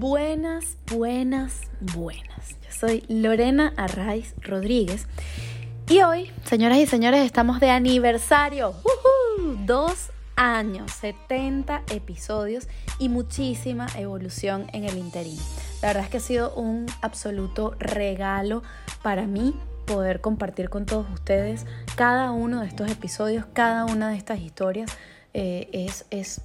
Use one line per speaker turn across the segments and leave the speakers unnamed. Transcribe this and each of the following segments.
Buenas, buenas, buenas. Yo soy Lorena Arraiz Rodríguez y hoy, señoras y señores, estamos de aniversario. Dos años, 70 episodios y muchísima evolución en el interín. La verdad es que ha sido un absoluto regalo para mí poder compartir con todos ustedes cada uno de estos episodios, cada una de estas historias. Eh, es, es,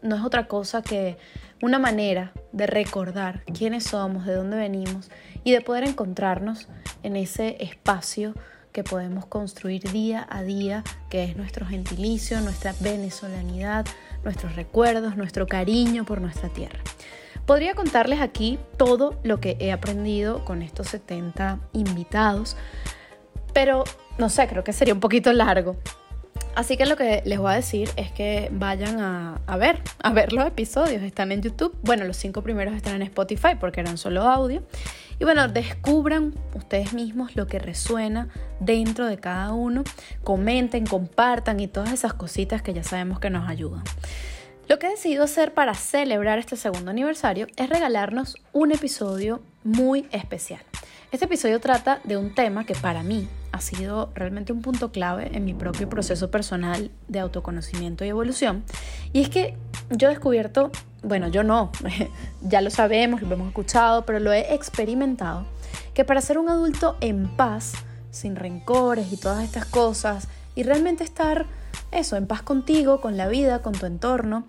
no es otra cosa que una manera de recordar quiénes somos, de dónde venimos y de poder encontrarnos en ese espacio que podemos construir día a día, que es nuestro gentilicio, nuestra venezolanidad, nuestros recuerdos, nuestro cariño por nuestra tierra. Podría contarles aquí todo lo que he aprendido con estos 70 invitados, pero no sé, creo que sería un poquito largo. Así que lo que les voy a decir es que vayan a, ver, a ver los episodios. Están en YouTube. Bueno, los cinco primeros están en Spotify porque eran solo audio. Y bueno, descubran ustedes mismos lo que resuena dentro de cada uno. Comenten, compartan y todas esas cositas que ya sabemos que nos ayudan. Lo que he decidido hacer para celebrar este segundo aniversario es regalarnos un episodio muy especial. Este episodio trata de un tema que para mí ha sido realmente un punto clave en mi propio proceso personal de autoconocimiento y evolución. Y es que yo he descubierto, bueno, yo no, ya lo sabemos, lo hemos escuchado, pero lo he experimentado, que para ser un adulto en paz, sin rencores y todas estas cosas, y realmente estar eso, en paz contigo, con la vida, con tu entorno,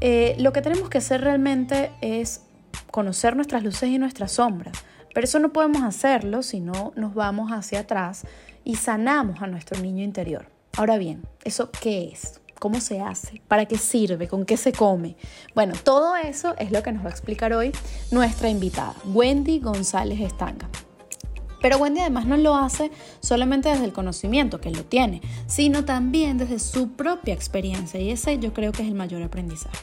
eh, lo que tenemos que hacer realmente es conocer nuestras luces y nuestras sombras pero eso no podemos hacerlo si no nos vamos hacia atrás y sanamos a nuestro niño interior. Ahora bien, ¿eso qué es? ¿Cómo se hace? ¿Para qué sirve? ¿Con qué se come? Bueno, todo eso es lo que nos va a explicar hoy nuestra invitada, Wendy González Estanga. Pero Wendy además no lo hace solamente desde el conocimiento, que lo tiene, sino también desde su propia experiencia y ese yo creo que es el mayor aprendizaje.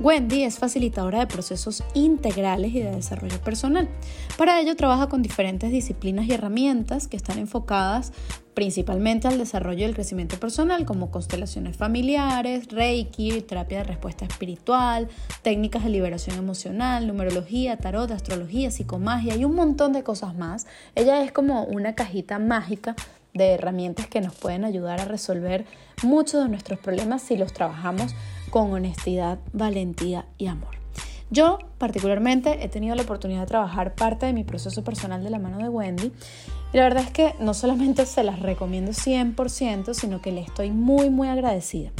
Wendy es facilitadora de procesos integrales y de desarrollo personal. Para ello trabaja con diferentes disciplinas y herramientas que están enfocadas principalmente al desarrollo y el crecimiento personal, como constelaciones familiares, reiki, terapia de respuesta espiritual, técnicas de liberación emocional, numerología, tarot, astrología, psicomagia y un montón de cosas más. Ella es como una cajita mágica de herramientas que nos pueden ayudar a resolver muchos de nuestros problemas si los trabajamos con honestidad, valentía y amor. Yo particularmente he tenido la oportunidad de trabajar parte de mi proceso personal de la mano de Wendy y la verdad es que no solamente se las recomiendo 100%, sino que le estoy muy muy agradecida.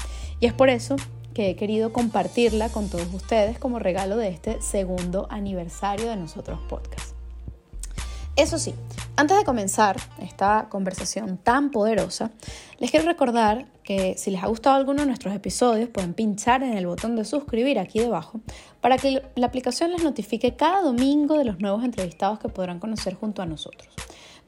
Y es por eso que he querido compartirla con todos ustedes como regalo de este segundo aniversario de nosotros podcast. Eso sí, antes de comenzar esta conversación tan poderosa, les quiero recordar que si les ha gustado alguno de nuestros episodios, pueden pinchar en el botón de suscribir aquí debajo para que la aplicación les notifique cada domingo de los nuevos entrevistados que podrán conocer junto a nosotros.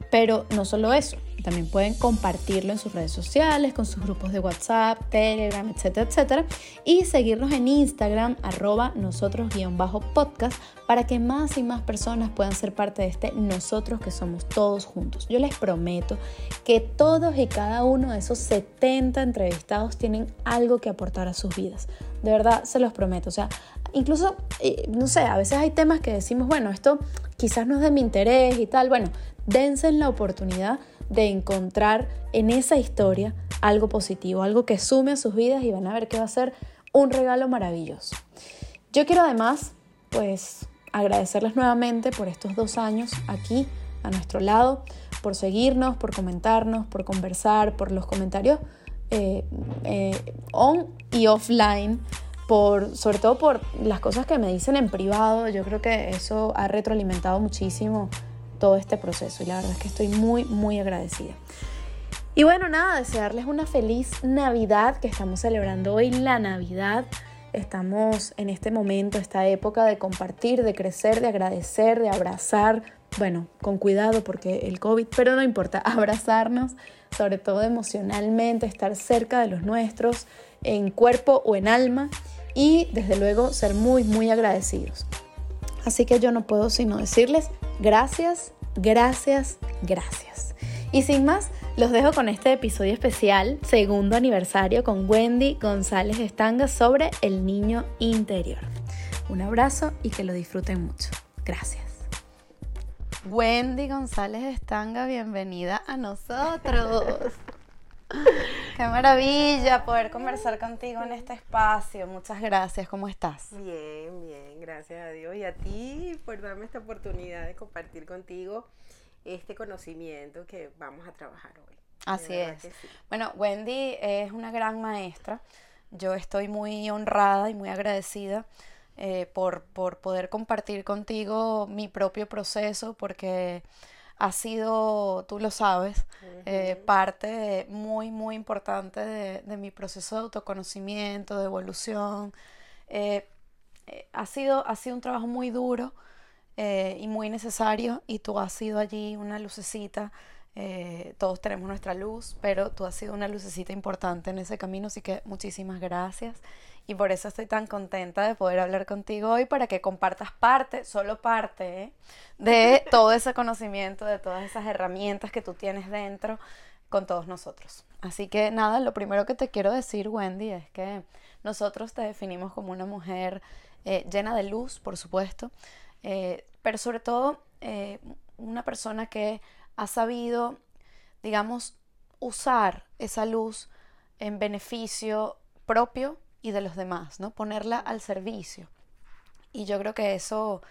Pero no solo eso, también pueden compartirlo en sus redes sociales, con sus grupos de WhatsApp, Telegram, etcétera, etcétera. Y seguirnos en Instagram, arroba nosotros-podcast, para que más y más personas puedan ser parte de este nosotros que somos todos juntos. Yo les prometo que todos y cada uno de esos 70 entrevistados tienen algo que aportar a sus vidas. De verdad, se los prometo. O sea, incluso, eh, no sé, a veces hay temas que decimos, bueno, esto quizás no es de mi interés y tal. Bueno, dense la oportunidad de encontrar en esa historia algo positivo, algo que sume a sus vidas y van a ver que va a ser un regalo maravilloso. Yo quiero además, pues, agradecerles nuevamente por estos dos años aquí a nuestro lado, por seguirnos, por comentarnos, por conversar, por los comentarios eh, eh, on y offline, por, sobre todo por las cosas que me dicen en privado. Yo creo que eso ha retroalimentado muchísimo todo este proceso y la verdad es que estoy muy, muy agradecida. Y bueno, nada, desearles una feliz Navidad, que estamos celebrando hoy la Navidad. Estamos en este momento, esta época de compartir, de crecer, de agradecer, de abrazar. Bueno, con cuidado porque el COVID, pero no importa, abrazarnos, sobre todo emocionalmente, estar cerca de los nuestros, en cuerpo o en alma y desde luego ser muy, muy agradecidos. Así que yo no puedo sino decirles gracias, gracias, gracias. Y sin más, Los dejo con este episodio especial, segundo aniversario con Wendy González Estanga sobre el niño interior. Un abrazo y que lo disfruten mucho. Gracias. Wendy González Estanga, bienvenida a nosotros. Qué maravilla poder conversar contigo en este espacio. Muchas gracias. ¿Cómo estás?
Bien, bien, gracias a Dios y a ti por darme esta oportunidad de compartir contigo este conocimiento que vamos a trabajar hoy.
Así es. Bueno, Wendy es una gran maestra. Yo estoy muy honrada y muy agradecida eh, por, por poder compartir contigo mi propio proceso porque ha sido, tú lo sabes, eh, parte muy, muy importante de, mi proceso de autoconocimiento, de evolución. Eh, eh, ha, sido, ha sido un trabajo muy duro y muy necesario y tú has sido allí una lucecita. Todos tenemos nuestra luz, pero tú has sido una lucecita importante en ese camino, así que muchísimas gracias y por eso estoy tan contenta de poder hablar contigo hoy para que compartas parte, solo parte, ¿eh? de todo ese conocimiento, de todas esas herramientas que tú tienes dentro con todos nosotros. Así que nada, lo primero que te quiero decir, Wendy, es que nosotros te definimos como una mujer eh, llena de luz, por supuesto, eh, pero sobre todo una persona que ha sabido, digamos, usar esa luz en beneficio propio y de los demás, ¿no? Ponerla al servicio. Y yo creo que eso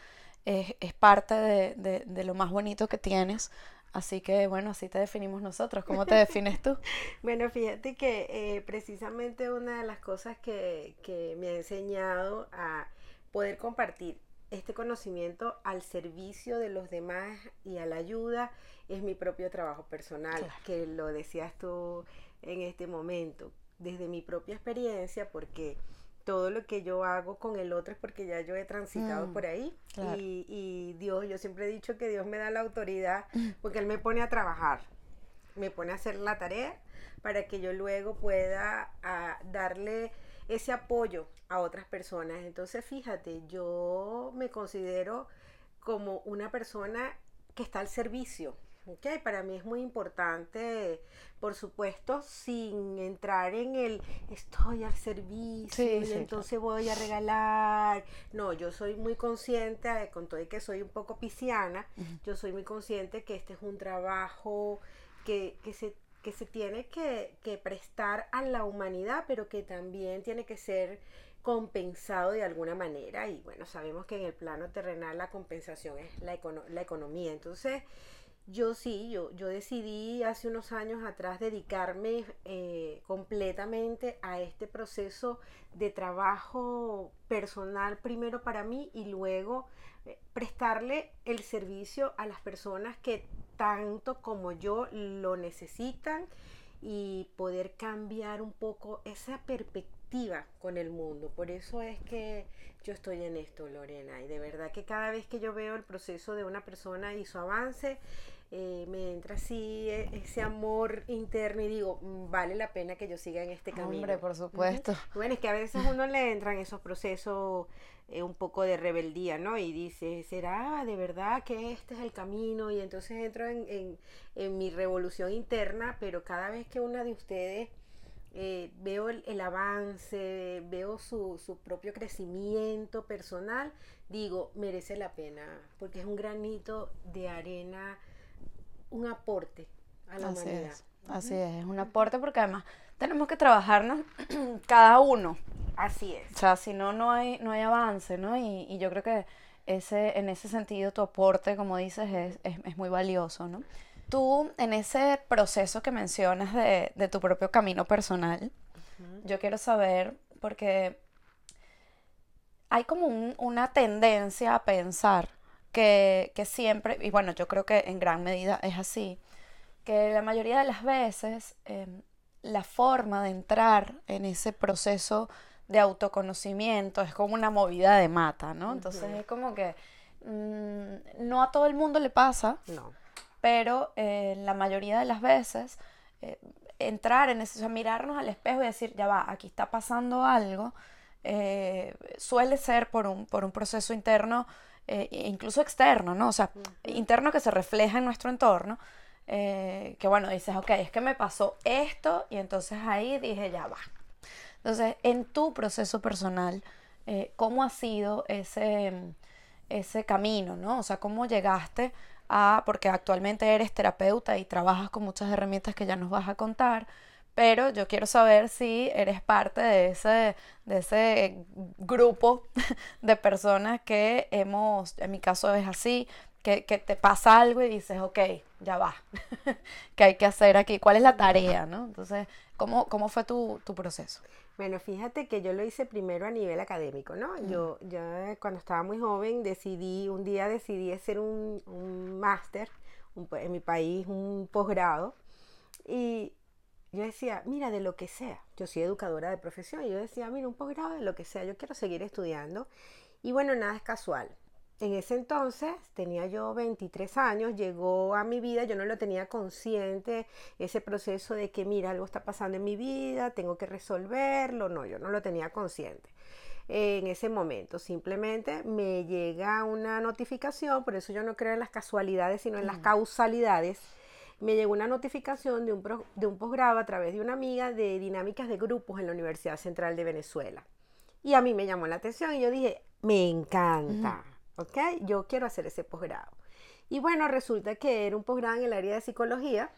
es, parte de, lo más bonito que tienes. Así que bueno, así te definimos nosotros. ¿Cómo te defines tú?
bueno, fíjate que eh, precisamente una de las cosas que, que me ha enseñado a poder compartir este conocimiento al servicio de los demás y a la ayuda es mi propio trabajo personal, que lo decías tú en este momento. Desde mi propia experiencia, porque todo lo que yo hago con el otro es porque ya yo he transitado mm, por ahí. Y, Dios, yo siempre he dicho que Dios me da la autoridad porque Él me pone a trabajar, me pone a hacer la tarea para que yo luego pueda ah, darle ese apoyo a otras personas. Entonces, fíjate, yo me considero como una persona que está al servicio Okay, para mí es muy importante, por supuesto, sin entrar en el estoy al servicio y entonces voy a regalar. No, yo soy muy consciente, eh, con todo y que soy un poco pisciana, yo soy muy consciente que este es un trabajo que, que se que se tiene que, que, prestar a la humanidad, pero que también tiene que ser compensado de alguna manera. Y bueno, sabemos que en el plano terrenal la compensación es la, la economía. Entonces, yo sí, yo, yo decidí hace unos años atrás dedicarme eh, completamente a este proceso de trabajo personal primero para mí y luego eh, prestarle el servicio a las personas que tanto como yo lo necesitan y poder cambiar un poco esa perspectiva con el mundo. Por eso es que yo estoy en esto, Lorena, y de verdad que cada vez que yo veo el proceso de una persona y su avance, eh, me entra así e, ese amor interno y digo, mm, vale la pena que yo siga en este camino.
Hombre, por supuesto.
Bueno, es que a veces uno le entran esos procesos eh, un poco de rebeldía, ¿no? Y dice, ¿será de verdad que este es el camino? Y entonces entro en, en, mi revolución interna, pero cada vez que una de ustedes eh, veo el, avance, veo su, su propio crecimiento personal, digo, merece la pena, porque es un granito de arena un aporte a la
así
humanidad.
Es, así es, es un aporte porque además tenemos que trabajarnos cada uno.
Así es.
O sea, si no, no hay, no hay avance, ¿no? Y, y yo creo que ese, en ese sentido tu aporte, como dices, es, es, es muy valioso, ¿no? Tú, en ese proceso que mencionas de, de tu propio camino personal, yo quiero saber, porque hay como un, una tendencia a pensar que, siempre, y bueno, yo creo que en gran medida es así, que la mayoría de las veces em, la forma de entrar en ese proceso de autoconocimiento es como una movida de mata, ¿no? Entonces es como que mm, no a todo el mundo le pasa,
no.
Pero eh, la mayoría de las veces eh, entrar en eso, o sea, mirarnos al espejo y decir, ya va, aquí está pasando algo, eh, suele ser por un, por un proceso interno eh, incluso externo, ¿no? O sea, interno que se refleja en nuestro entorno, eh, que bueno, dices, ok, es que me pasó esto y entonces ahí dije, ya va. Entonces, en tu proceso personal, eh, ¿cómo ha sido ese, ese camino, ¿no? O sea, ¿cómo llegaste a, porque actualmente eres terapeuta y trabajas con muchas herramientas que ya nos vas a contar, pero yo quiero saber si eres parte de ese, de ese grupo de personas que hemos, en mi caso es así, que, te pasa algo y dices, ok, ya va, ¿qué hay que hacer aquí? ¿Cuál es la tarea? ¿no? Entonces, ¿cómo, cómo fue tu, proceso?
Bueno, fíjate que yo lo hice primero a nivel académico, ¿no? Yo, yo cuando estaba muy joven decidí, un día decidí hacer un, un máster, en mi país un posgrado, y yo decía, mira, de lo que sea, yo soy educadora de profesión, y yo decía, mira, un posgrado de lo que sea, yo quiero seguir estudiando, y bueno, nada es casual, en ese entonces tenía yo 23 años, llegó a mi vida, yo no lo tenía consciente, ese proceso de que, mira, algo está pasando en mi vida, tengo que resolverlo, no, yo no lo tenía consciente en ese momento. Simplemente me llega una notificación, por eso yo no creo en las casualidades, sino en las causalidades. Me llegó una notificación de un, de un posgrado a través de una amiga de dinámicas de grupos en la Universidad Central de Venezuela. Y a mí me llamó la atención y yo dije, me encanta. ¿Ok? Yo quiero hacer ese posgrado. Y bueno, resulta que era un posgrado en el área de psicología,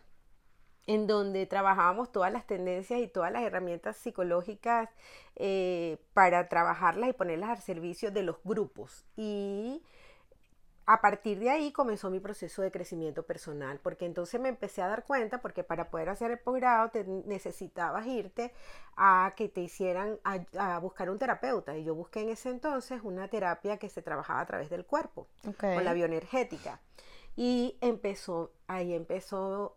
en donde trabajábamos todas las tendencias y todas las herramientas psicológicas eh, para trabajarlas y ponerlas al servicio de los grupos. Y a partir de ahí comenzó mi proceso de crecimiento personal, porque entonces me empecé a dar cuenta, porque para poder hacer el posgrado te necesitabas irte a que te hicieran a, buscar un terapeuta. Y yo busqué en ese entonces una terapia que se trabajaba a través del cuerpo, con la bioenergética. Y empezó, ahí empezó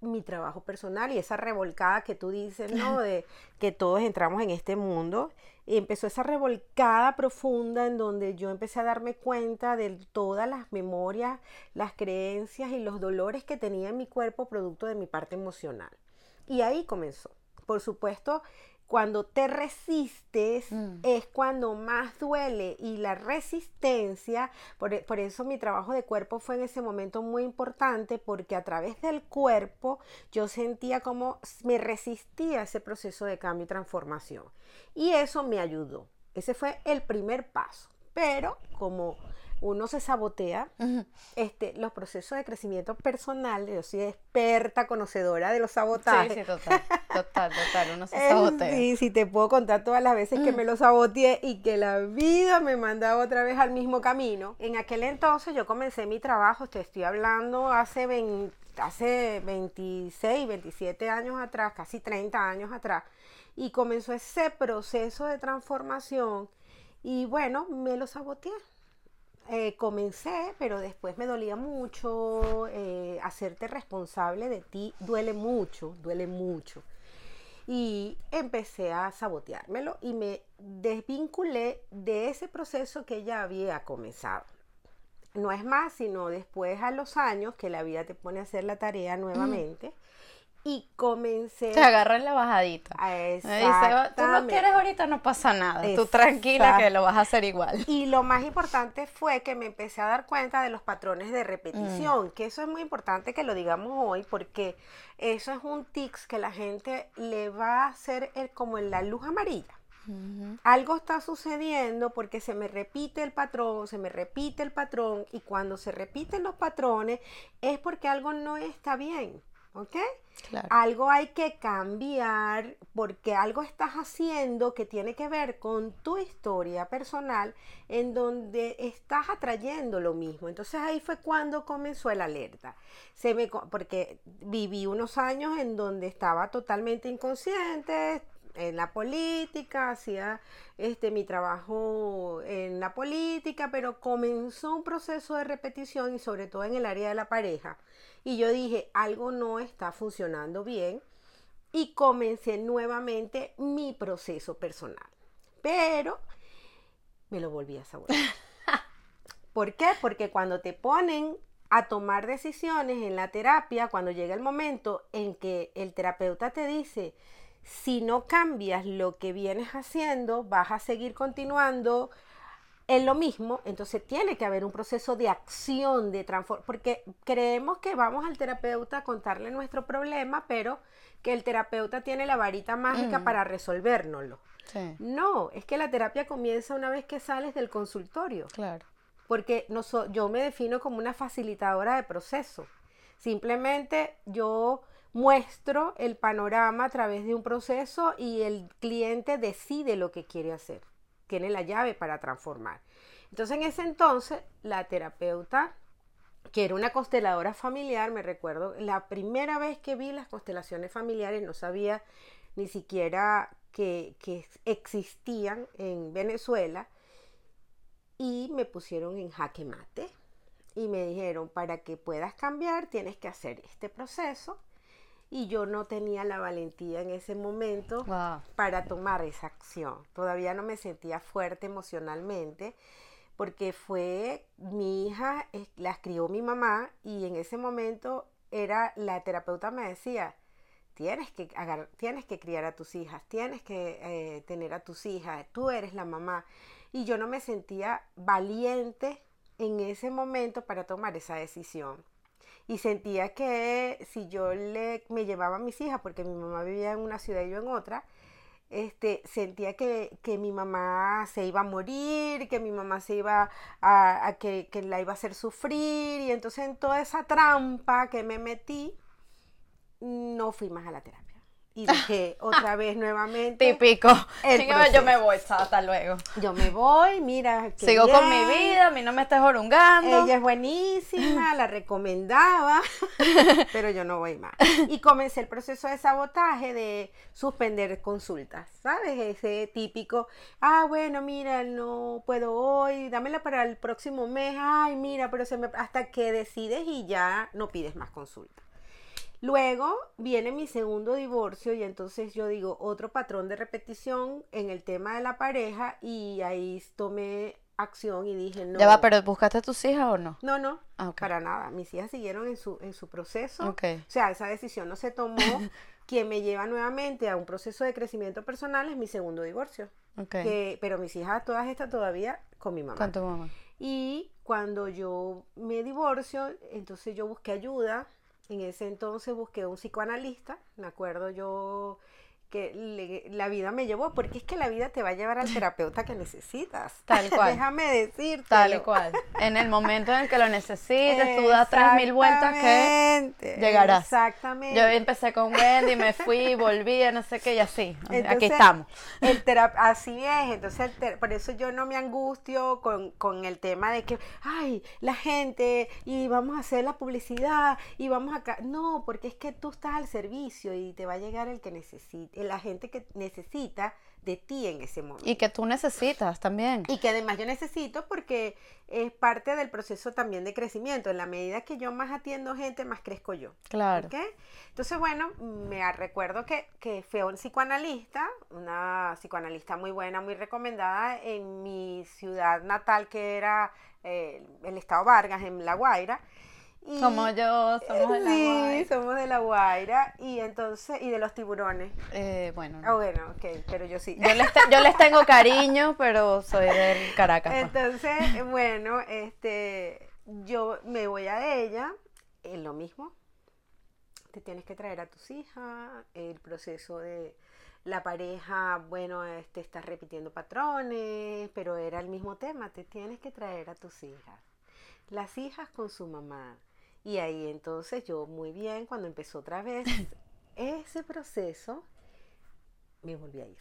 mi trabajo personal y esa revolcada que tú dices, ¿no? De que todos entramos en este mundo empezó esa revolcada profunda en donde yo empecé a darme cuenta de todas las memorias, las creencias y los dolores que tenía en mi cuerpo producto de mi parte emocional. Y ahí comenzó. Por supuesto, cuando te resistes mm. es cuando más duele y la resistencia, por, por, eso mi trabajo de cuerpo fue en ese momento muy importante porque a través del cuerpo yo sentía como me resistía a ese proceso de cambio y transformación. Y eso me ayudó. Ese fue el primer paso. Pero como uno se sabotea este, los procesos de crecimiento personal. Yo soy experta, conocedora de los sabotajes.
Sí, sí, total, total, total, uno se sabotea.
Sí, sí, te puedo contar todas las veces que me lo saboteé y que la vida me mandaba otra vez al mismo camino. En aquel entonces yo comencé mi trabajo, te estoy hablando hace, hace 26, 27 años atrás, casi 30 años atrás, y comenzó ese proceso de transformación y bueno, me lo saboteé eh, comencé, pero después me dolía mucho. Eh, hacerte responsable de ti duele mucho, duele mucho. Y empecé a saboteármelo y me desvinculé de ese proceso que ya había comenzado. No es más, sino después a los años que la vida te pone a hacer la tarea nuevamente y comencé.
Te agarra en la bajadita. Dice, tú no quieres ahorita, no pasa nada. Tú tranquila que lo vas a hacer igual.
Y lo más importante fue que me empecé a dar cuenta de los patrones de repetición, mm. que eso es muy importante que lo digamos hoy, porque eso es un tics que la gente le va a hacer el, como en la luz amarilla. Algo está sucediendo porque se me repite el patrón, se me repite el patrón, y cuando se repiten los patrones es porque algo no está bien. ¿Ok? Algo hay que cambiar porque algo estás haciendo que tiene que ver con tu historia personal en donde estás atrayendo lo mismo. Entonces ahí fue cuando comenzó el alerta. Se me, porque viví unos años en donde estaba totalmente inconsciente, en la política, hacía este, mi trabajo en la política, pero comenzó un proceso de repetición y sobre todo en el área de la pareja y yo dije, algo no está funcionando bien y comencé nuevamente mi proceso personal. Pero me lo volví a sabotear. ¿Por qué? Porque cuando te ponen a tomar decisiones en la terapia, cuando llega el momento en que el terapeuta te dice, si no cambias lo que vienes haciendo, vas a seguir continuando es lo mismo, entonces tiene que haber un proceso de acción, de transformación, porque creemos que vamos al terapeuta a contarle nuestro problema, pero que el terapeuta tiene la varita mágica
Mm.
para resolvérnoslo.
Sí,
No, es que la terapia comienza una vez que sales del consultorio,
claro.
porque no so- yo me defino como una facilitadora de proceso. Simplemente yo muestro el panorama a través de un proceso y el cliente decide lo que quiere hacer. Tiene la llave para transformar. Entonces en ese entonces la terapeuta, que era una consteladora familiar, me recuerdo, la primera vez que vi las constelaciones familiares no sabía ni siquiera que, existían en Venezuela y me pusieron en jaque mate y me dijeron, para que puedas cambiar tienes que hacer este proceso y yo no tenía la valentía en ese momento
Wow.
para tomar esa acción. Todavía no me sentía fuerte emocionalmente porque fue mi hija, las crió mi mamá y en ese momento era la terapeuta me decía, tienes que, tienes que criar a tus hijas, tienes que eh, tener a tus hijas, tú eres la mamá. Y yo no me sentía valiente en ese momento para tomar esa decisión. Y sentía que si yo le, me llevaba a mis hijas, porque mi mamá vivía en una ciudad y yo en otra, este, sentía que, que mi mamá se iba a morir, que mi mamá se iba a, que, que la iba a hacer sufrir. Y entonces en toda esa trampa que me metí, no fui más a la terapia. Y dije otra vez nuevamente,
Típico. Chico, yo me voy, hasta luego.
yo me voy, mira.
Sigo con mi vida, a mí no me estés orungando.
Ella es buenísima, la recomendaba, pero yo no voy más. Y comencé el proceso de sabotaje de suspender consultas, ¿sabes? Ese típico, ah, bueno, mira, no puedo hoy, dámela para el próximo mes, ay, mira, pero se me... hasta que decides y ya no pides más consulta. Luego viene mi segundo divorcio y entonces yo digo otro patrón de repetición en el tema de la pareja y ahí tomé acción y dije no.
Ya va, pero ¿buscaste a tus hijas o no?
No, no,
Ah, ok.
para nada. Mis hijas siguieron en su, en su proceso.
Ok.
O sea, esa decisión no se tomó. Quien me lleva nuevamente a un proceso de crecimiento personal es mi segundo divorcio.
Ok.
Que, pero mis hijas, todas estas todavía con mi mamá.
Con tu mamá.
Y cuando yo me divorcio, entonces yo busqué ayuda. En ese entonces busqué un psicoanalista. Me acuerdo yo que le- la vida me llevó, porque es que la vida te va a llevar al terapeuta que necesitas.
Tal cual.
Déjame decirte.
Tal cual. En el momento en el que lo necesites, tú das tres mil vueltas que llegarás.
Exactamente.
yo empecé con Wendy, me fui, volví, no sé qué, y así. Aquí estamos.
El así es, entonces el por eso yo no me angustio con, con el tema de que, ay, la gente, y vamos a hacer la publicidad, y vamos acá. No, porque es que tú estás al servicio y te va a llegar el que necesite, la gente que necesita de ti en ese momento.
Y que tú necesitas también.
Y que además yo necesito porque es parte del proceso también de crecimiento. En la medida que yo más atiendo gente, más crezco yo.
Claro.
Entonces, bueno, me recuerdo que, que fue un psicoanalista, una psicoanalista muy buena, muy recomendada en mi ciudad natal, que era eh, el estado Vargas, en La Guaira. Y,
Como yo, somos de la
sí,
Guay.
somos de La Guaira. Y entonces, y de los tiburones.
Eh, bueno,
Ah, bueno, ok, pero yo sí.
yo, les te- yo les tengo cariño, pero soy del Caracas. pues.
Entonces, bueno, este, yo me voy a ella, es lo mismo. Te tienes que traer a tus hijas, el proceso de la pareja, bueno, este, estás repitiendo patrones, pero era el mismo tema, te tienes que traer a tus hijas. Las hijas con su mamá. Y ahí entonces yo muy bien, cuando empezó otra vez ese proceso, me volví a ir.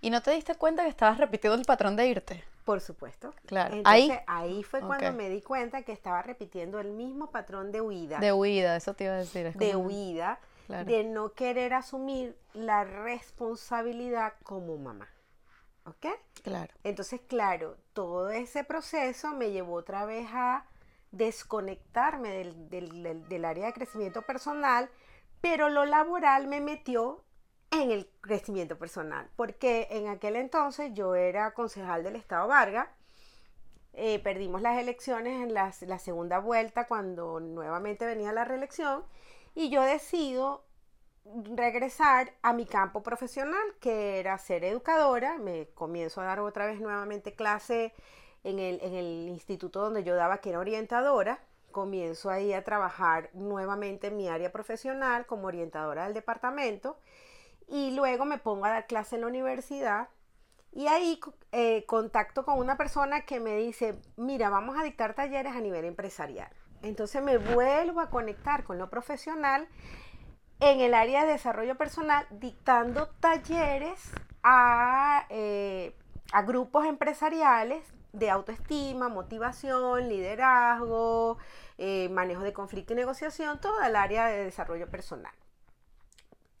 ¿Y no te diste cuenta que estabas repitiendo el patrón de irte?
Por supuesto.
Claro.
Entonces,
Ahí.
ahí fue cuando me di cuenta que estaba repitiendo el mismo patrón de huida.
De huida, eso te iba a decir. es
de
como-
huida,
Claro.
de no querer asumir la responsabilidad como mamá. ¿Ok?
Claro.
Entonces, claro, todo ese proceso me llevó otra vez a desconectarme del, del- del- área de crecimiento personal, pero lo laboral me metió en el crecimiento personal, porque en aquel entonces yo era concejal del Estado Vargas, eh, perdimos las elecciones en las- la segunda vuelta cuando nuevamente venía la reelección y yo decido regresar a mi campo profesional, que era ser educadora. Me comienzo a dar otra vez nuevamente clase en el, en el instituto donde yo daba, que era orientadora. Comienzo ahí a trabajar nuevamente en mi área profesional como orientadora del departamento. Y luego me pongo a dar clase en la universidad. Y ahí eh, contacto con una persona que me dice, mira, vamos a dictar talleres a nivel empresarial. Entonces me vuelvo a conectar con lo profesional en el área de desarrollo personal, dictando talleres a, eh, a grupos empresariales de autoestima, motivación, liderazgo, eh, manejo de conflicto y negociación, toda el área de desarrollo personal.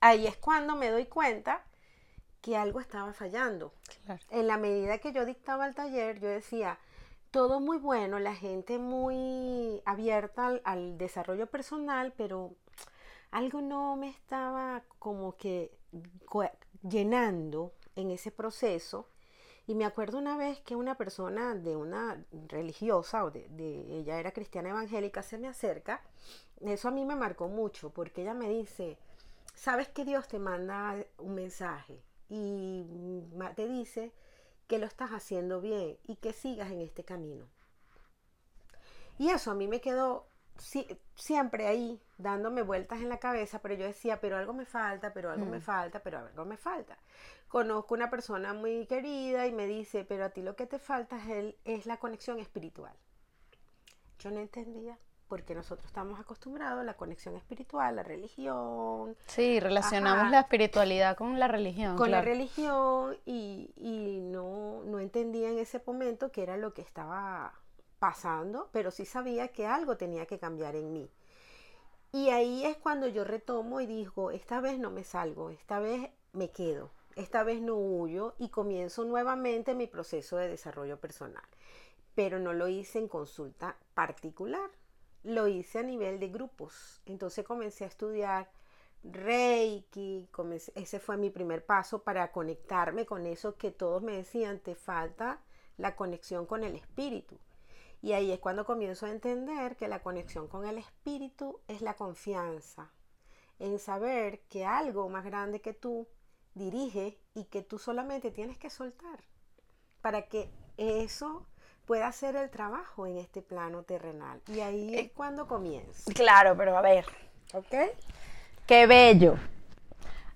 Ahí es cuando me doy cuenta que algo estaba fallando. En la medida que yo dictaba el taller, yo decía, todo muy bueno, la gente muy abierta al desarrollo personal, pero algo no me estaba como que llenando en ese proceso. Y me acuerdo una vez que una persona de una religiosa, o de, ella era cristiana evangélica, se me acerca. Eso a mí me marcó mucho, porque ella me dice, sabes que Dios te manda un mensaje y te dice que lo estás haciendo bien y que sigas en este camino. Y eso a mí me quedó siempre ahí dándome vueltas en la cabeza, pero yo decía, pero algo me falta, pero algo me mm. falta, pero algo me falta. Conozco una persona muy querida y me dice, pero a ti lo que te falta es, es la conexión espiritual. Yo no entendía porque nosotros estamos acostumbrados a la conexión espiritual, la religión.
Sí, relacionamos la espiritualidad con la religión.
Con la religión y, y no, no entendía en ese momento qué era lo que estaba pasando, pero sí sabía que algo tenía que cambiar en mí. Y ahí es cuando yo retomo y digo, esta vez no me salgo, esta vez me quedo, esta vez no huyo y comienzo nuevamente mi proceso de desarrollo personal. Pero no lo hice en consulta particular, lo hice a nivel de grupos. Entonces comencé a estudiar Reiki, ese fue mi primer paso para conectarme con eso que todos me decían, te falta la conexión con el espíritu. Y ahí es cuando comienzo a entender que la conexión con el espíritu es la confianza en saber que algo más grande que tú dirige y que tú solamente tienes que soltar para que eso pueda hacer el trabajo en este plano terrenal. Y ahí es eh, cuando comienza.
Claro, pero a ver. ¿Ok? Qué bello.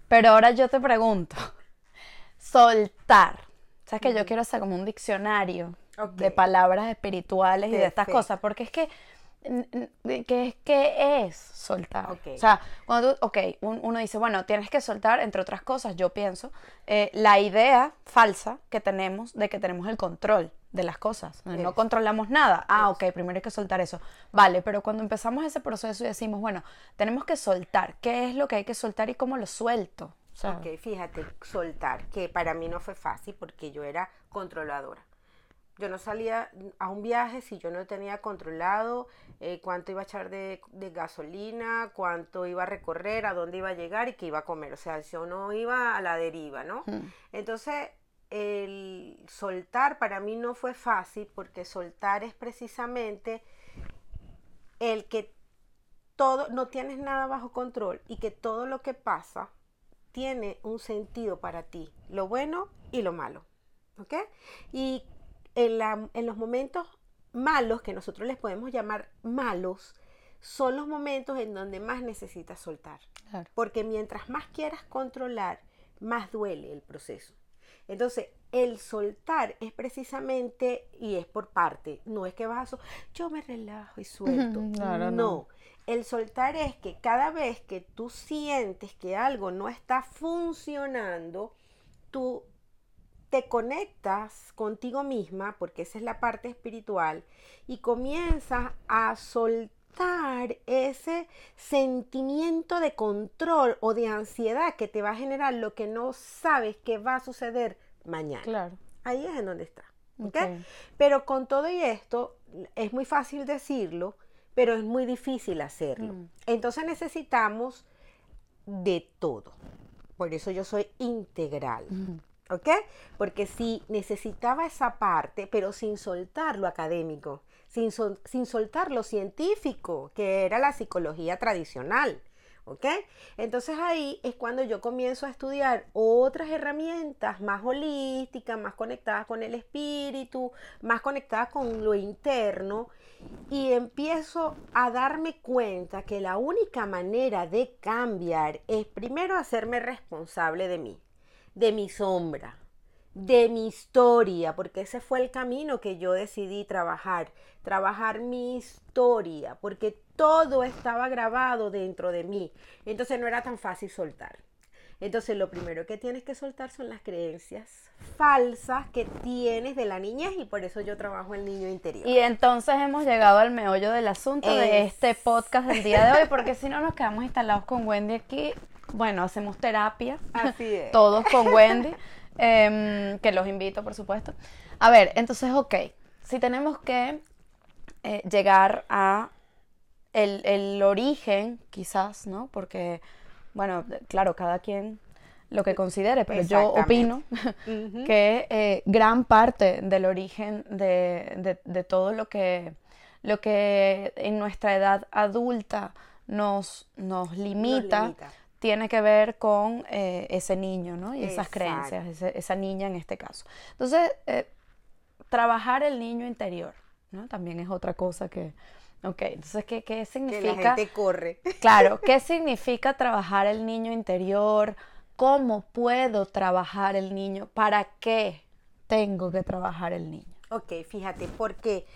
Pero ahora yo te pregunto, soltar. ¿Sabes que yo quiero hacer como un diccionario de palabras espirituales y de estas cosas, porque es que ¿qué es, qué es soltar? O sea, cuando tú, ok, uno dice, bueno, tienes que soltar, entre otras cosas, yo pienso, eh, la idea falsa que tenemos de que tenemos el control de las cosas, no controlamos nada. Ah, ok, primero hay que soltar eso. Vale, pero cuando empezamos ese proceso y decimos, bueno, tenemos que soltar, ¿qué es lo que hay que soltar y cómo lo suelto?
ok, fíjate, soltar, que para mí no fue fácil porque yo era controladora yo no salía a un viaje si yo no tenía controlado eh, cuánto iba a echar de, gasolina, cuánto iba a recorrer, a dónde iba a llegar y qué iba a comer. O sea, yo no iba a la deriva, ¿no? Hmm. Entonces, el soltar para mí no fue fácil porque soltar es precisamente el que todo, no tienes nada bajo control y que todo lo que pasa tiene un sentido para ti, lo bueno y lo malo. ¿Ok? Y en, los momentos malos, que nosotros les podemos llamar malos, son los momentos en donde más necesitas soltar. Porque mientras más quieras controlar, más duele el proceso. Entonces, el soltar es precisamente, y es por parte, no es que vas a, yo me relajo y suelto. no, el soltar es que cada vez que tú sientes que algo no está funcionando, tú te conectas contigo misma, porque esa es la parte espiritual, y comienzas a soltar ese sentimiento de control o de ansiedad que te va a generar lo que no sabes que va a suceder mañana. Claro. Ahí es en donde está. Pero con todo y esto, es muy fácil decirlo, pero es muy difícil hacerlo. Mm. Entonces necesitamos de todo. Por eso yo soy integral. ¿Ok? Porque si necesitaba esa parte, pero sin soltar lo académico, sin, sin soltar lo científico, que era la psicología tradicional. ¿ok? Entonces ahí es cuando yo comienzo a estudiar otras herramientas más holísticas, más conectadas con el espíritu, más conectadas con lo interno y empiezo a darme cuenta que la única manera de cambiar es primero hacerme responsable de mí, de mi sombra, de mi historia, porque ese fue el camino que yo decidí trabajar, trabajar mi historia, porque todo estaba grabado dentro de mí. Entonces no era tan fácil soltar. Entonces lo primero que tienes que soltar son las creencias falsas que tienes de la niñez y por eso yo trabajo el niño interior.
Y entonces hemos llegado al meollo del asunto de este podcast del día de hoy, porque si no nos quedamos instalados con Wendy aquí, bueno, hacemos terapia.
Así es.
Todos con Wendy, em, que los invito, por supuesto. A ver, entonces, ok, si tenemos que eh, llegar a el, origen, quizás, ¿no? Porque, bueno, claro, cada quien lo que considere, pero yo opino que eh, gran parte del origen de, todo lo que, lo que en nuestra edad adulta nos, nos, limita, tiene que ver con eh, ese niño, ¿no? Y esas creencias, esa niña en este caso. Entonces, eh, trabajar el niño interior, ¿no? También es otra cosa que, Ok, entonces, ¿qué, qué significa?
Que la gente corre.
Claro, ¿qué significa trabajar el niño interior? ¿Cómo puedo trabajar el niño? ¿Para qué tengo que trabajar el niño?
Ok, fíjate, porque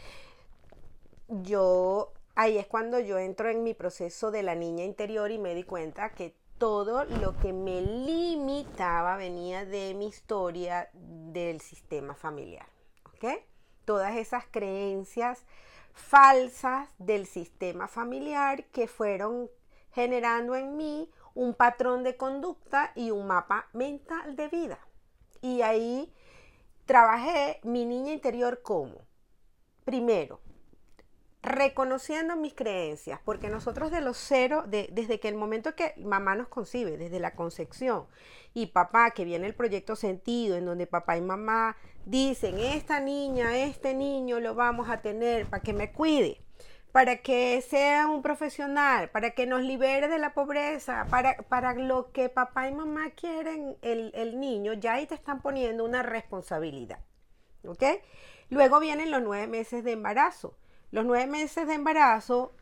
yo, ahí es cuando yo entro en mi proceso de la niña interior y me di cuenta que todo lo que me limitaba venía de mi historia del sistema familiar. ¿Ok? Todas esas creencias falsas del sistema familiar que fueron generando en mí un patrón de conducta y un mapa mental de vida. Y ahí trabajé mi niña interior como, primero, reconociendo mis creencias, porque nosotros de los cero, desde que el momento que mamá nos concibe, desde la concepción, y papá, que viene el proyecto sentido, en donde papá y mamá dicen, esta niña, este niño lo vamos a tener para que me cuide, para que sea un profesional, para que nos libere de la pobreza, para, para lo que papá y mamá quieren el, el niño, ya ahí te están poniendo una responsabilidad. ¿Ok? Luego vienen los nueve meses de embarazo los nueve meses de embarazo,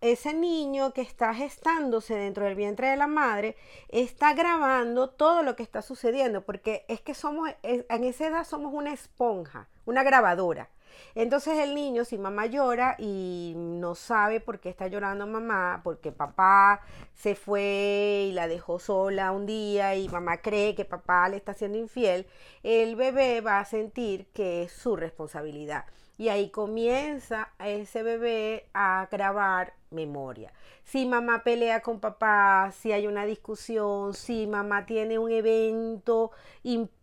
ese niño que está gestándose dentro del vientre de la madre está grabando todo lo que está sucediendo, porque es que somos, en esa edad somos una esponja, una grabadora. Entonces el niño, si mamá llora y no sabe por qué está llorando mamá, porque papá se fue y la dejó sola un día y mamá cree que papá le está siendo infiel, el bebé va a sentir que es su responsabilidad y ahí comienza ese bebé a grabar memoria. Si mamá pelea con papá, si hay una discusión, si mamá tiene un evento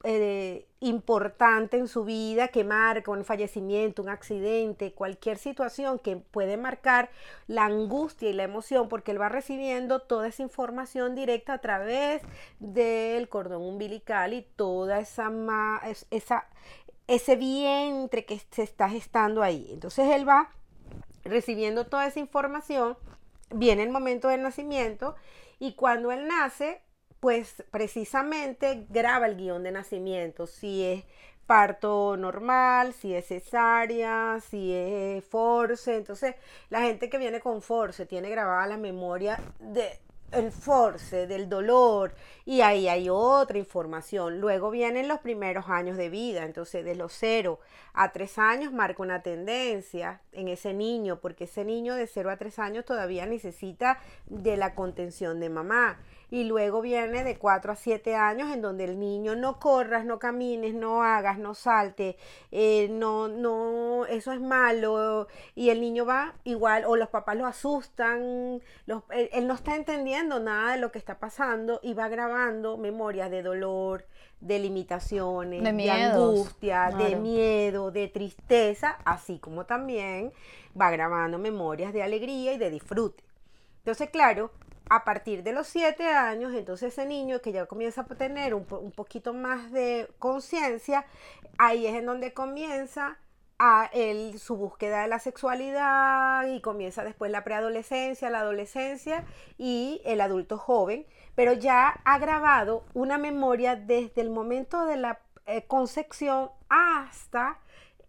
eh, importante en su vida que marca un fallecimiento, un accidente, cualquier situación que puede marcar la angustia y la emoción, porque él va recibiendo toda esa información directa a través del cordón umbilical y toda esa, esa ese vientre que se está gestando ahí. Entonces él va recibiendo toda esa información, viene el momento del nacimiento y cuando él nace, pues precisamente graba el guion de nacimiento, si es parto normal, si es cesárea, si es force. Entonces, la gente que viene con force tiene grabada la memoria de el force, del dolor, y ahí hay otra información. Luego vienen los primeros años de vida, entonces de los 0 a 3 años marca una tendencia en ese niño, porque ese niño de 0 a 3 años todavía necesita de la contención de mamá y luego viene de 4 a 7 años en donde el niño no corras, no camines, no hagas, no salte, eh, no, no, eso es malo y el niño va igual o los papás lo asustan, él, no está entendiendo nada de lo que está pasando y va grabando memorias de dolor, de limitaciones, de, angustia, de miedo, de tristeza, así como también va grabando memorias de alegría y de disfrute. Entonces, claro, a partir de los siete años, entonces ese niño que ya comienza a tener un, poquito más de conciencia, ahí es en donde comienza a él, su búsqueda de la sexualidad y comienza después la preadolescencia, la adolescencia y el adulto joven, pero ya ha grabado una memoria desde el momento de la eh, concepción hasta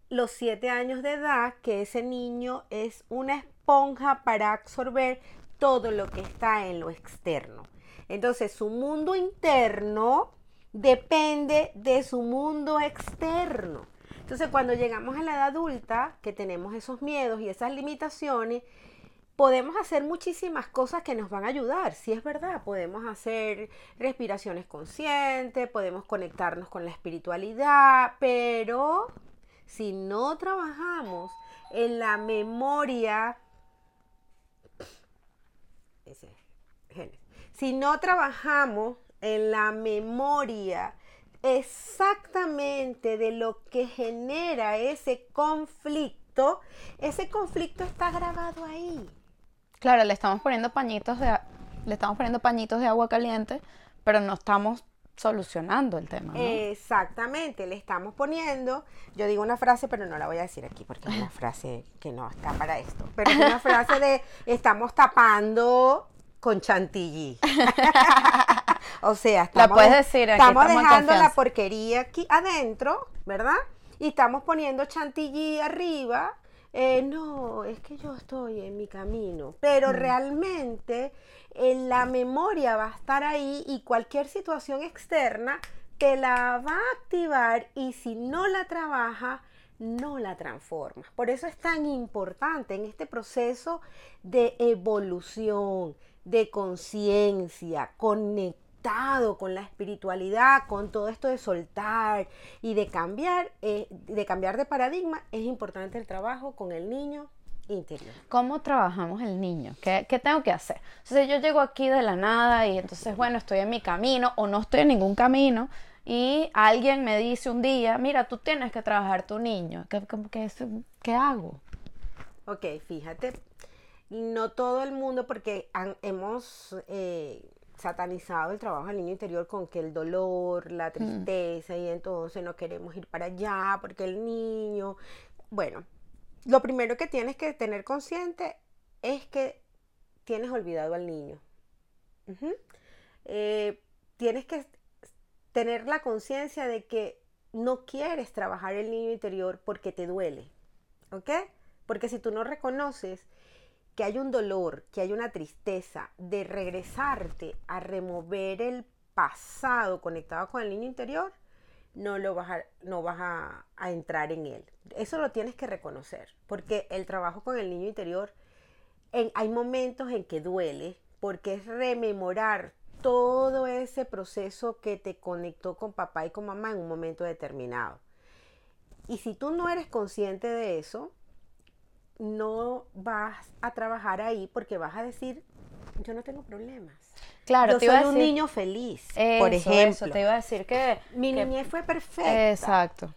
los siete años de edad, que ese niño es una esponja para absorber todo lo que está en lo externo. Entonces su mundo interno depende de su mundo externo. Entonces cuando llegamos a la edad adulta, que tenemos esos miedos y esas limitaciones, podemos hacer muchísimas cosas que nos van a ayudar. Si es verdad, podemos hacer respiraciones conscientes, podemos conectarnos con la espiritualidad, pero si no trabajamos en la memoria, si no trabajamos en la memoria exactamente de lo que genera ese conflicto, ese conflicto está grabado ahí.
Claro, le estamos poniendo pañitos de le estamos poniendo pañitos de agua caliente, pero no estamos solucionando el tema.
Exactamente, le estamos poniendo, yo digo una frase, pero no la voy a decir aquí porque es una frase que no está para esto, pero es una frase de estamos tapando con chantilly. o sea, estamos,
decir,
estamos dejando la porquería aquí adentro, ¿verdad? Y estamos poniendo chantilly arriba. Eh, no, es que yo estoy en mi camino, pero mm. realmente la memoria va a estar ahí y cualquier situación externa te la va a activar y si no la trabaja, no la transforma. Por eso es tan importante en este proceso de evolución, de conciencia, conectado con la espiritualidad, con todo esto de soltar y de cambiar, eh, de cambiar de paradigma, es importante el trabajo con el niño interior.
¿Cómo trabajamos el niño? ¿Qué, tengo que hacer? Entonces yo llego aquí de la nada y entonces, bueno, estoy en mi camino o no estoy en ningún camino y alguien me dice un día, mira, tú tienes que trabajar tu niño. ¿Qué, qué, qué hago?
Ok, fíjate, no todo el mundo, porque hemos eh, satanizado el trabajo del niño interior con que el dolor, la mm. tristeza, y entonces no queremos ir para allá porque el niño, bueno, lo primero que tienes que tener consciente es que tienes olvidado al niño. Eh, tienes que tener la conciencia de que no quieres trabajar el niño interior porque te duele. ¿Ok? Porque si tú no reconoces que hay un dolor, que hay una tristeza de regresarte a remover el pasado conectado con el niño interior, no, lo vas, a, no vas a, entrar en él. Eso lo tienes que reconocer, porque el trabajo con el niño interior, en, hay momentos en que duele, porque es rememorar todo ese proceso que te conectó con papá y con mamá en un momento determinado. Y si tú no eres consciente de eso, no vas a trabajar ahí porque vas a decir, yo no tengo problemas.
Claro,
yo soy un niño feliz, por ejemplo.
te iba a decir que...
Mi niñez fue perfecta.
Exacto.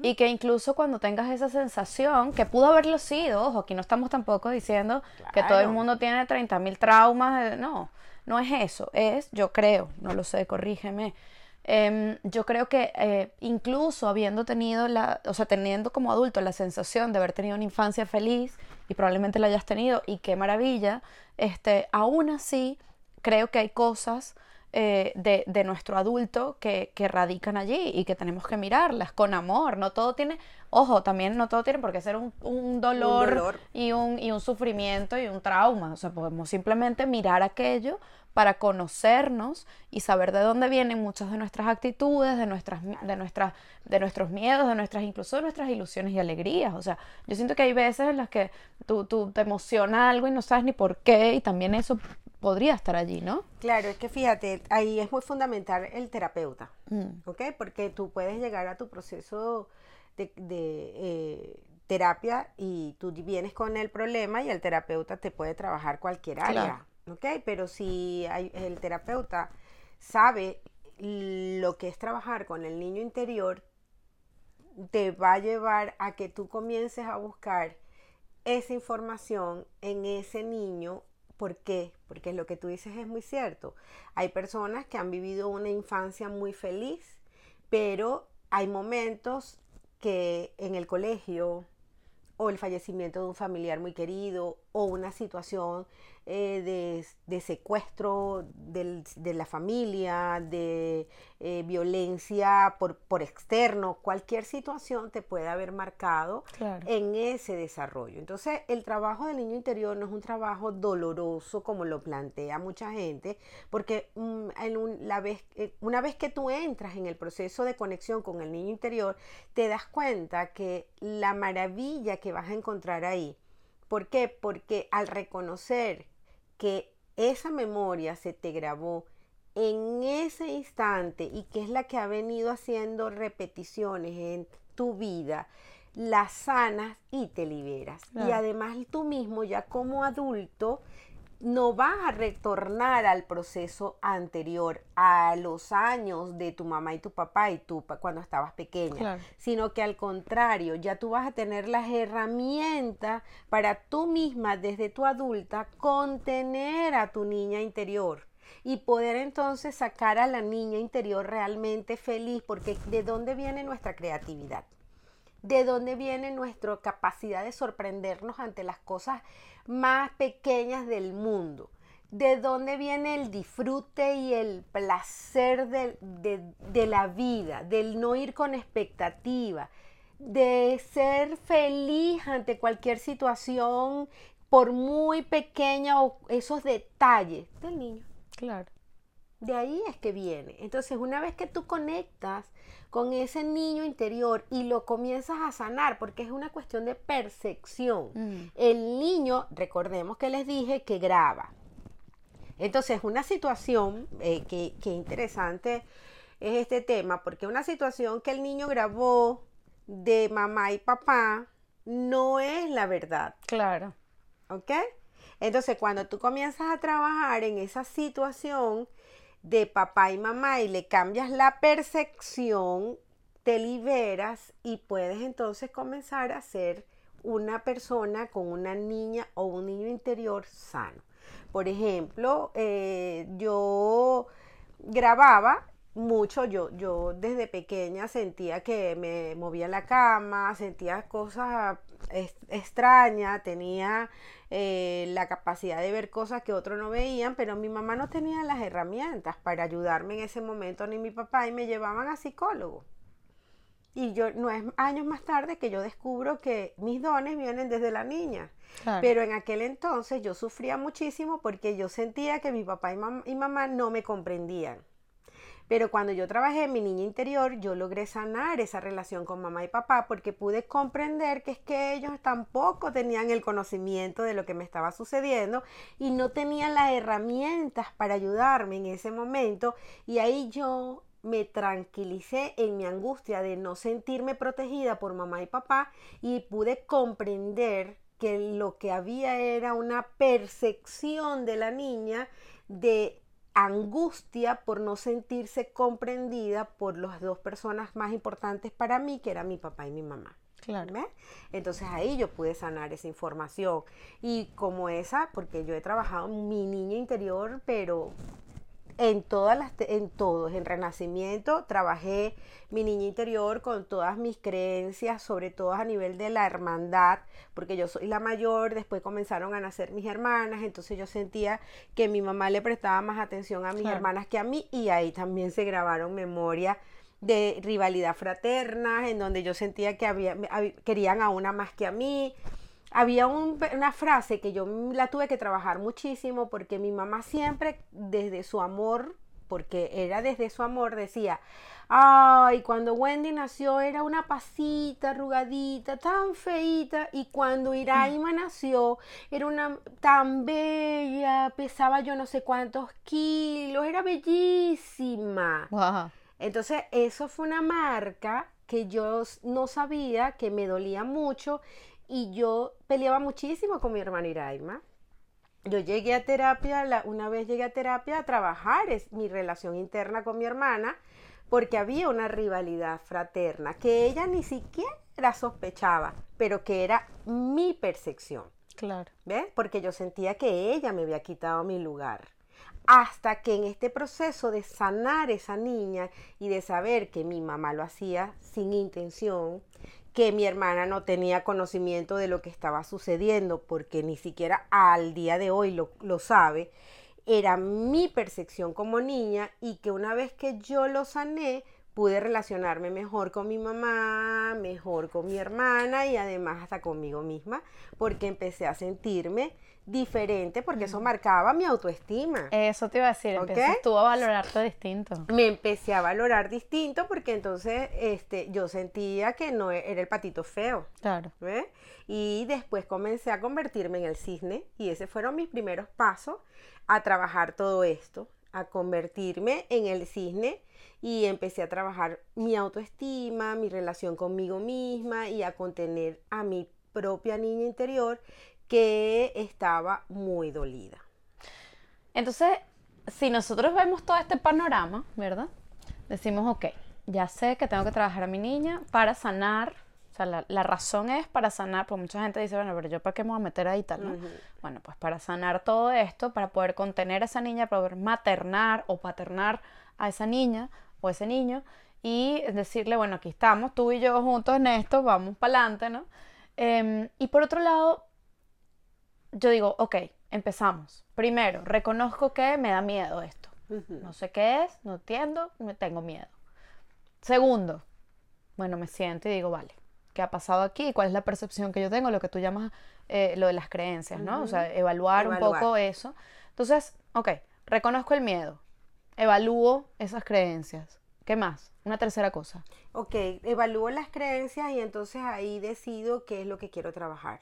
Y que incluso cuando tengas esa sensación, que pudo haberlo sido, ojo, aquí no estamos tampoco diciendo que todo el mundo tiene 30.000 traumas, no, no es eso, es, yo creo, no lo sé, corrígeme, em, yo creo que eh, incluso habiendo tenido la, o sea, teniendo como adulto la sensación de haber tenido una infancia feliz, y probablemente la hayas tenido, y qué maravilla, este, aún así creo que hay cosas eh, de, nuestro adulto que, radican allí y que tenemos que mirarlas con amor. No todo tiene, ojo, también no todo tiene por qué ser un, dolor, Y, un, y un sufrimiento y un trauma. O sea, podemos simplemente mirar aquello para conocernos y saber de dónde vienen muchas de nuestras actitudes, de nuestras, de nuestras, de nuestros miedos, de nuestras, incluso de nuestras ilusiones y alegrías. O sea, yo siento que hay veces en las que tú, tú te emociona algo y no sabes ni por qué, y también eso podría estar allí, ¿no?
Claro, es que fíjate, ahí es muy fundamental el terapeuta, mm. ¿ok? Porque tú puedes llegar a tu proceso de, eh, terapia y tú vienes con el problema y el terapeuta te puede trabajar cualquier área, ¿ok? Pero si el terapeuta sabe lo que es trabajar con el niño interior, te va a llevar a que tú comiences a buscar esa información en ese niño ¿Por qué? Porque lo que tú dices es muy cierto. Hay personas que han vivido una infancia muy feliz, pero hay momentos que en el colegio o el fallecimiento de un familiar muy querido o una situación eh, de, secuestro de la familia, de eh, violencia por, por, externo, cualquier situación te puede haber marcado en ese desarrollo. Entonces, el trabajo del niño interior no es un trabajo doloroso como lo plantea mucha gente, porque mm, en la vez, eh, una vez que tú entras en el proceso de conexión con el niño interior, te das cuenta que la maravilla que vas a encontrar ahí, ¿Por qué? Porque al reconocer que esa memoria se te grabó en ese instante y que es la que ha venido haciendo repeticiones en tu vida, la sanas y te liberas. Y además tú mismo ya como adulto no vas a retornar al proceso anterior, a los años de tu mamá y tu papá y tú cuando estabas pequeña, sino que al contrario, ya tú vas a tener las herramientas para tú misma desde tu adulta contener a tu niña interior y poder entonces sacar a la niña interior realmente feliz, porque ¿de dónde viene nuestra creatividad? ¿De dónde viene nuestra capacidad de sorprendernos ante las cosas más pequeñas del mundo. ¿De dónde viene el disfrute y el placer de, la vida? Del no ir con expectativa, de ser feliz ante cualquier situación, por muy pequeña o esos detalles del niño.
Claro.
De ahí es que viene. Entonces, una vez que tú conectas con ese niño interior y lo comienzas a sanar, porque es una cuestión de percepción. Mm. El niño, recordemos que les dije que graba. Entonces, una situación eh, que, que interesante es este tema, porque una situación que el niño grabó de mamá y papá no es la verdad.
Claro.
¿Ok? Entonces, cuando tú comienzas a trabajar en esa situación, de papá y mamá y le cambias la percepción, te liberas y puedes entonces comenzar a ser una persona con una niña o un niño interior sano. Por ejemplo, eh, yo grababa mucho, yo, yo desde pequeña sentía que me movía la cama, sentía cosas extrañas, tenía eh, la capacidad de ver cosas que otros no veían, pero mi mamá no tenía las herramientas para ayudarme en ese momento, ni mi papá, y me llevaban a psicólogo. Y yo, no es años más tarde que yo descubro que mis dones vienen desde la niña. Pero en aquel entonces yo sufría muchísimo porque yo sentía que mi papá y mamá no me comprendían. Pero cuando yo trabajé en mi niña interior, yo logré sanar esa relación con mamá y papá porque pude comprender que es que ellos tampoco tenían el conocimiento de lo que me estaba sucediendo y no tenían las herramientas para ayudarme en ese momento. Y ahí yo me tranquilicé en mi angustia de no sentirme protegida por mamá y papá y pude comprender que lo que había era una percepción de la niña de angustia por no sentirse comprendida por las dos personas más importantes para mí, que eran mi papá y mi mamá.
Claro.
Entonces ahí yo pude sanar esa información. Y como esa, porque yo he trabajado mi niña interior, pero en todas las en todos en renacimiento trabajé mi niña interior con todas mis creencias sobre todo a nivel de la hermandad porque yo soy la mayor después comenzaron a nacer mis hermanas entonces yo sentía que mi mamá le prestaba más atención a mis hermanas que a mí y ahí también se grabaron memorias de rivalidad fraterna en donde yo sentía que había, querían a una más que a mí había una frase que yo la tuve que trabajar muchísimo porque mi mamá siempre desde su amor, porque era desde su amor, decía, ay, cuando Wendy nació era una pasita arrugadita, tan feita, y cuando Iraima nació era una tan bella, pesaba yo no sé cuántos kilos, era bellísima. Entonces, eso fue una marca que yo no sabía, que me dolía mucho y yo peleaba muchísimo con mi hermana Iraima. Yo llegué a terapia, una vez llegué a terapia a trabajar es mi relación interna con mi hermana, porque había una rivalidad fraterna que ella ni siquiera sospechaba, pero que era mi percepción.
Claro.
¿Ves? Porque yo sentía que ella me había quitado mi lugar. hasta que en este proceso de sanar esa niña y de saber que mi mamá lo hacía sin intención, que mi hermana no tenía conocimiento de lo que estaba sucediendo, porque ni siquiera al día de hoy lo, lo sabe, era mi percepción como niña y que una vez que yo lo sané, pude relacionarme mejor con mi mamá, mejor con mi hermana y además hasta conmigo misma, porque empecé a sentirme diferente, porque eso marcaba mi autoestima.
Eso te iba a decir, empecé tú a valorarte distinto.
Me empecé a valorar distinto porque entonces este, yo sentía que no e, era el patito feo.
Claro.
Y después comencé a convertirme en el cisne y esos fueron mis primeros pasos a trabajar todo esto, a convertirme en el cisne y empecé a trabajar mi autoestima, mi relación conmigo misma y a contener a mi propia niña interior que estaba muy dolida.
Entonces, si nosotros vemos todo este panorama, ¿verdad? Decimos, ok, ya sé que tengo que trabajar a mi niña para sanar o sea, la, razón es para sanar, porque mucha gente dice, bueno, pero yo para qué me voy a meter ahí tal, ¿no? Bueno, pues para sanar todo esto, para poder contener a esa niña, para poder maternar o paternar a esa niña o ese niño y decirle, bueno, aquí estamos, tú y yo juntos en esto, vamos para adelante, ¿no? Em, y por otro lado, yo digo, ok, empezamos. Primero, reconozco que me da miedo esto. No sé qué es, no entiendo, me tengo miedo. Segundo, bueno, me siento y digo, vale, qué ha pasado aquí, cuál es la percepción que yo tengo, lo que tú llamas eh, lo de las creencias, ¿no? O sea, evaluar, un poco eso. Entonces, ok, reconozco el miedo, evalúo esas creencias. ¿Qué más? Una tercera cosa.
Ok, evalúo las creencias y entonces ahí decido qué es lo que quiero trabajar.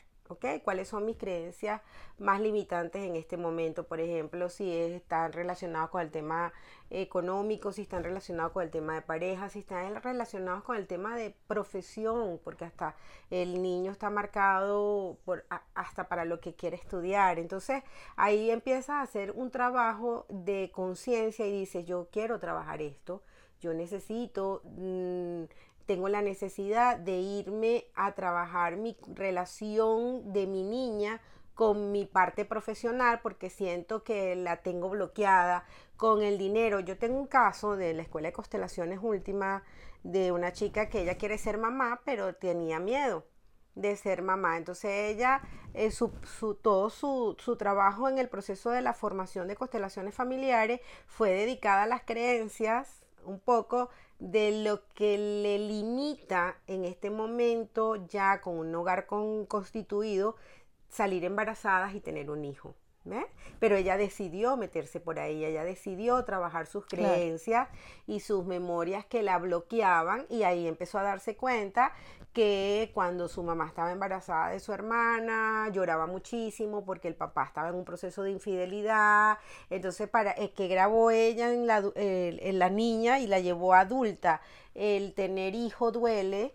¿Cuáles son mis creencias más limitantes en este momento? Por ejemplo, si están relacionados con el tema económico, si están relacionados con el tema de pareja, si están relacionados con el tema de profesión, porque hasta el niño está marcado hasta para lo que quiere estudiar. Entonces ahí empiezas a hacer un trabajo de conciencia y dices, yo quiero trabajar esto, yo necesito... Mm, tengo la necesidad de irme a trabajar mi relación de mi niña con mi parte profesional porque siento que la tengo bloqueada con el dinero. Yo tengo un caso de la Escuela de Constelaciones Última de una chica que ella quiere ser mamá, pero tenía miedo de ser mamá. Entonces ella, eh, su, todo su, su, trabajo en el proceso de la formación de constelaciones familiares fue dedicada a las creencias un poco de lo que le limita en este momento ya con un hogar constituido salir embarazadas y tener un hijo. Pero ella decidió meterse por ahí, ella decidió trabajar sus creencias y sus memorias que la bloqueaban y ahí empezó a darse cuenta que cuando su mamá estaba embarazada de su hermana, lloraba muchísimo porque el papá estaba en un proceso de infidelidad, entonces para es que grabó ella en la, en la niña y la llevó adulta. El tener hijo duele,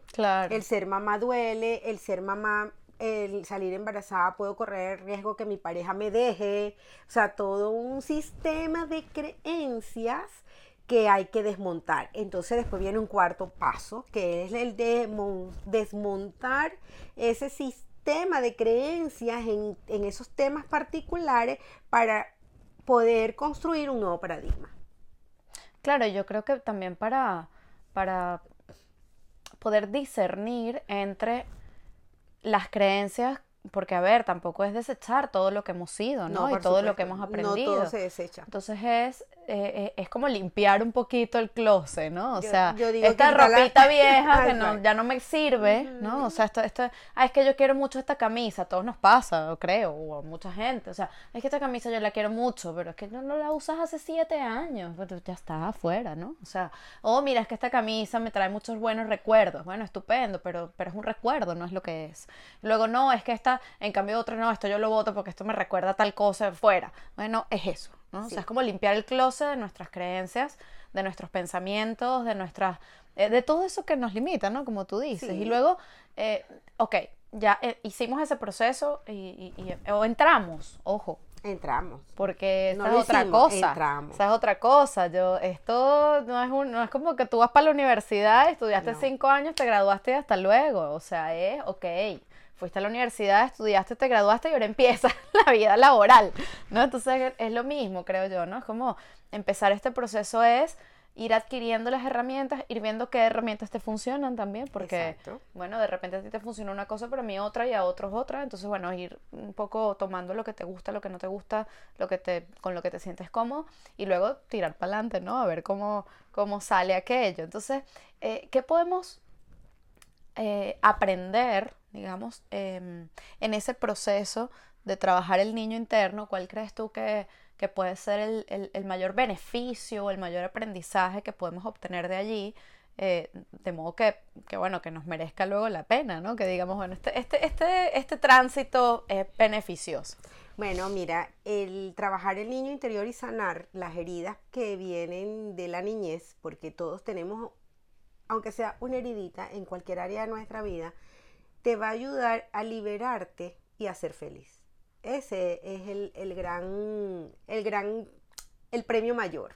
el ser mamá duele, el ser mamá el salir embarazada puedo correr el riesgo que mi pareja me deje, o sea, todo un sistema de creencias que hay que desmontar. Entonces después viene un cuarto paso, que es el de desmontar ese sistema de creencias en, en esos temas particulares para poder construir un nuevo paradigma.
Claro, yo creo que también para, para poder discernir entre las creencias porque a ver, tampoco es desechar todo lo que hemos sido, ¿no? y todo lo que hemos aprendido.
No todo se desecha.
Entonces es, eh, eh, es como limpiar un poquito el closet, ¿no? O sea, esta ropita vieja que no, ya no me sirve, ¿no? O sea, esto, esto, ah, es que yo quiero mucho esta camisa, a todos nos pasa, creo, o a mucha gente. O sea, es que esta camisa yo la quiero mucho, pero es que no, no la usas hace siete años, pues ya está afuera, ¿no? O sea, oh, mira, es que esta camisa me trae muchos buenos recuerdos. Bueno, estupendo, pero, pero es un recuerdo, no es lo que es. Luego, no, es que esta en cambio otro no, esto yo lo voto porque esto me recuerda tal cosa fuera. Bueno, es eso, ¿no? O sea, es como limpiar el closet de nuestras creencias, de nuestros pensamientos, de nuestras, eh, de todo eso que nos limita, ¿no? Como tú dices. Y luego, eh, ok, ya eh, hicimos ese proceso y, o entramos, ojo,
entramos.
Porque esa es otra cosa. Entramos. Esa es otra cosa. Yo, esto no es, un, no es como que tú vas para la universidad, estudiaste cinco años, te graduaste y hasta luego. O sea, es, ok, fuiste a la universidad, estudiaste, te graduaste y ahora empieza la vida laboral, ¿no? Entonces es lo mismo, creo yo, ¿no? Es como empezar este proceso es ir adquiriendo las herramientas, ir viendo qué herramientas te funcionan también, porque, bueno, de repente a ti te funciona una cosa, pero a mí otra y a otros otra, entonces, bueno, ir un poco tomando lo que te gusta, lo que no te gusta, lo que te, con lo que te sientes cómodo, y luego tirar para adelante, ¿no? A ver cómo, cómo sale aquello. Entonces, eh, ¿qué podemos eh, aprender, digamos, em, en ese proceso de trabajar el niño interno? ¿Cuál crees tú que que puede ser el, mayor beneficio o el mayor aprendizaje que podemos obtener de allí, eh, de modo que, bueno, que nos merezca luego la pena, ¿no? Que digamos, bueno, este, este, este, este tránsito es beneficioso.
Bueno, mira, el trabajar el niño interior y sanar las heridas que vienen de la niñez, porque todos tenemos, aunque sea una heridita en cualquier área de nuestra vida, te va a ayudar a liberarte y a ser feliz. Ese es el, gran, el gran, el premio mayor.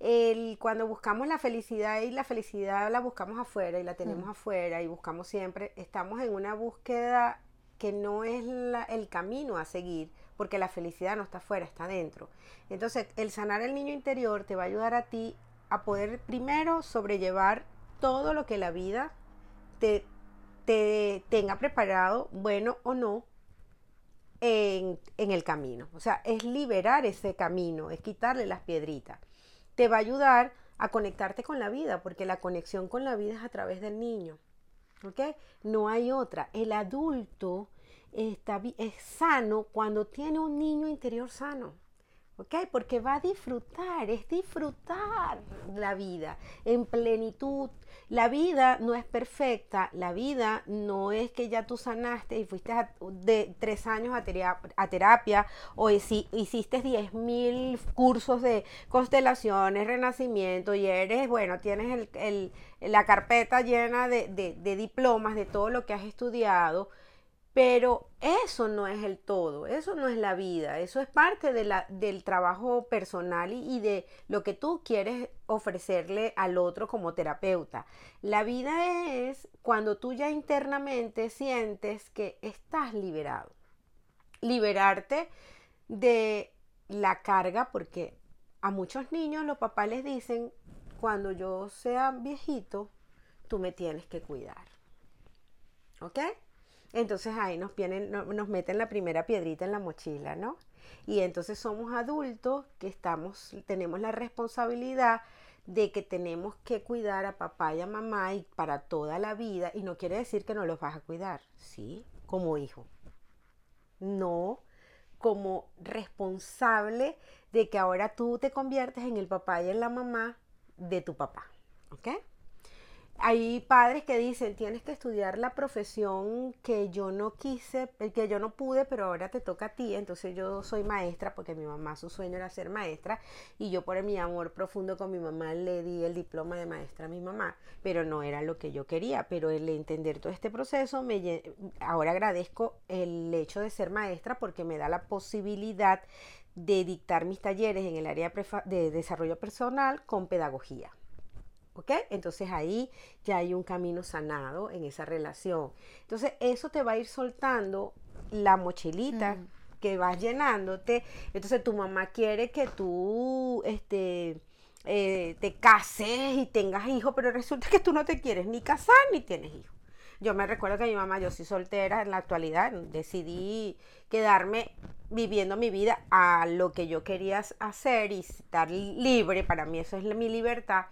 El, cuando buscamos la felicidad y la felicidad la buscamos afuera y la tenemos mm. afuera y buscamos siempre, estamos en una búsqueda que no es el camino a seguir, porque la felicidad no está afuera, está dentro. Entonces, el sanar el niño interior te va a ayudar a ti a poder primero sobrellevar todo lo que la vida te, te tenga preparado, bueno o no, en, el camino. O sea, es liberar ese camino, es quitarle las piedritas. Te va a ayudar a conectarte con la vida, porque la conexión con la vida es a través del niño. ¿Ok? No hay otra. El adulto está, es sano cuando tiene un niño interior sano. ¿ok? Porque va a disfrutar, es disfrutar la vida en plenitud. La vida no es perfecta, la vida no es que ya tú sanaste y fuiste de tres años a, terapia, o hiciste diez mil cursos de constelaciones, renacimiento y eres, bueno, tienes la carpeta llena de diplomas de todo lo que has estudiado pero eso no es el todo, eso no es la vida, eso es parte de la, del trabajo personal y, de lo que tú quieres ofrecerle al otro como terapeuta. La vida es cuando tú ya internamente sientes que estás liberado. Liberarte de la carga, porque a muchos niños los papás les dicen, cuando yo sea viejito, tú me tienes que cuidar. ¿Ok? Entonces ahí nos, vienen, nos meten la primera piedrita en la mochila, ¿no? Y entonces somos adultos que estamos, tenemos la responsabilidad de que tenemos que cuidar a papá y a mamá y para toda la vida. Y no quiere decir que no los vas a cuidar, ¿sí? Como hijo. No como responsable de que ahora tú te conviertes en el papá y en la mamá de tu papá. ¿Ok? Hay padres que dicen, tienes que estudiar la profesión que yo no quise, eh, que yo no pude, pero ahora te toca a ti. Entonces yo soy maestra porque mi mamá su sueño era ser maestra y yo por mi amor profundo con mi mamá le di el diploma de maestra a mi mamá, pero no era lo que yo quería. Pero el entender todo este proceso, me, ahora agradezco el hecho de ser maestra porque me da la posibilidad de dictar mis talleres en el área de desarrollo personal con pedagogía. ¿Ok? Entonces ahí ya hay un camino sanado en esa relación. Entonces eso te va a ir soltando la mochilita mm. que vas llenándote. Entonces tu mamá quiere que tú este, eh, te cases y tengas hijos, pero resulta que tú no te quieres ni casar ni tienes hijos. Yo me recuerdo que mi mamá, yo soy soltera en la actualidad, decidí quedarme viviendo mi vida a lo que yo quería hacer y estar libre, para mí eso es mi libertad.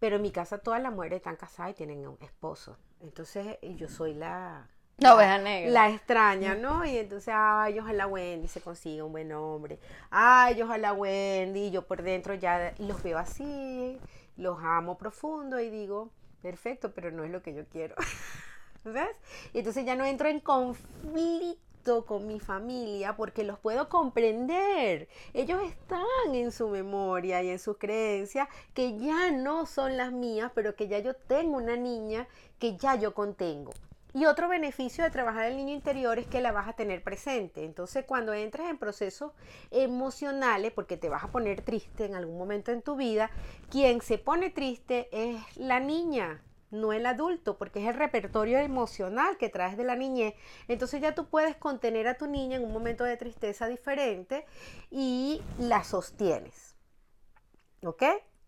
Pero en mi casa todas las mujeres están casadas y tienen un esposo. Entonces yo soy la...
La oveja negra.
La extraña, ¿no? Y entonces, ay, ojalá Wendy se consiga un buen hombre. Ay, ojalá Wendy. Yo por dentro ya los veo así, los amo profundo y digo, perfecto, pero no es lo que yo quiero. ¿Ves? Y entonces ya no entro en conflicto con mi familia porque los puedo comprender. Ellos están en su memoria y en sus creencias que ya no son las mías, pero que ya yo tengo una niña que ya yo contengo. Y otro beneficio de trabajar el niño interior es que la vas a tener presente. Entonces, cuando entres en procesos emocionales, porque te vas a poner triste en algún momento en tu vida, quien se pone triste es la niña, no el adulto, porque es el repertorio emocional que traes de la niñez. Entonces ya tú puedes contener a tu niña en un momento de tristeza diferente y la sostienes. ¿Ok?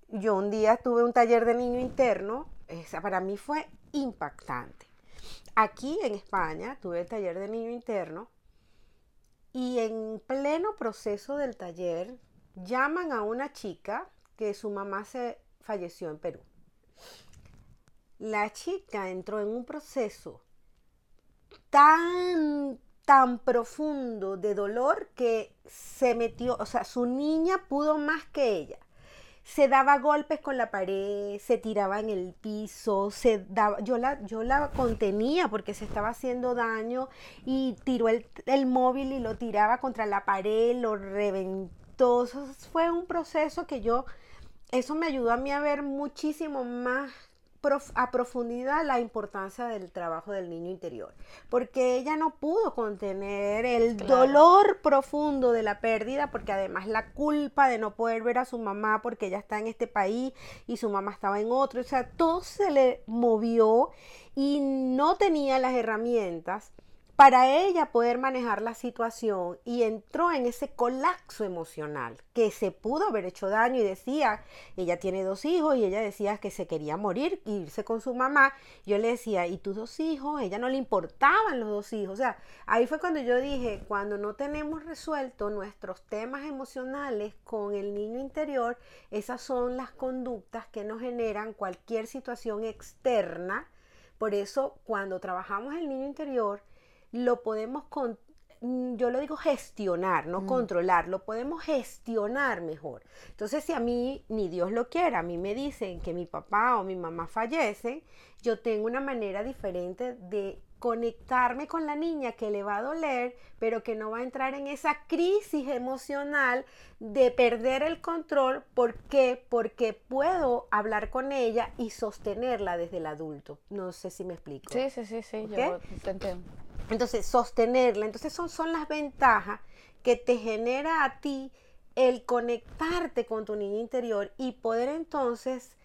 Yo un día tuve un taller de niño interno, esa para mí fue impactante. Aquí en España tuve el taller de niño interno y en pleno proceso del taller llaman a una chica que su mamá se falleció en Perú. La chica entró en un proceso tan, tan profundo de dolor que se metió, o sea, su niña pudo más que ella se daba golpes con la pared, se tiraba en el piso, se daba, yo la, yo la contenía porque se estaba haciendo daño y tiró el, el móvil y lo tiraba contra la pared, lo reventó. fue un proceso que yo, eso me ayudó a mí a ver muchísimo más a profundidad la importancia del trabajo del niño interior, porque ella no pudo contener el dolor profundo de la pérdida, porque además la culpa de no poder ver a su mamá porque ella está en este país y su mamá estaba en otro, o sea, todo se le movió y no tenía las herramientas para ella poder manejar la situación y entró en ese colapso emocional que se pudo haber hecho daño y decía, ella tiene dos hijos y ella decía que se quería morir, irse con su mamá. Yo le decía, ¿y tus dos hijos? ella no le importaban los dos hijos. O sea, ahí fue cuando yo dije, cuando no tenemos resuelto nuestros temas emocionales con el niño interior, esas son las conductas que nos generan cualquier situación externa. Por eso, cuando trabajamos el niño interior, lo podemos, con, mm, yo lo digo gestionar, no mm. controlar, lo podemos gestionar mejor. Entonces, si a mí, ni Dios lo quiera, a mí me dicen que mi papá o mi mamá fallecen, yo tengo una manera diferente de conectarme con la niña que le va a doler, pero que no va a entrar en esa crisis emocional de perder el control. ¿Por qué? Porque puedo hablar con ella y sostenerla desde el adulto. No sé si me explico.
Sí, sí, sí, sí, yo te entiendo.
Entonces, sostenerla. Entonces, son, son las ventajas que te genera a ti el conectarte con tu niña interior y poder entonces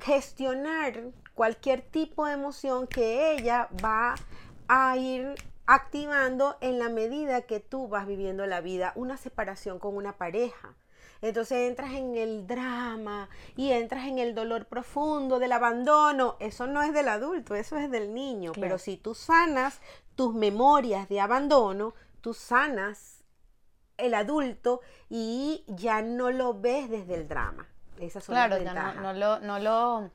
gestionar cualquier tipo de emoción que ella va a ir activando en la medida que tú vas viviendo la vida, una separación con una pareja, entonces entras en el drama y entras en el dolor profundo del abandono. Eso no es del adulto, eso es del niño. Pero si tú sanas tus memorias de abandono, tú sanas el adulto y ya no lo ves desde el drama. Esas son
claro, ya no, lo, no lo,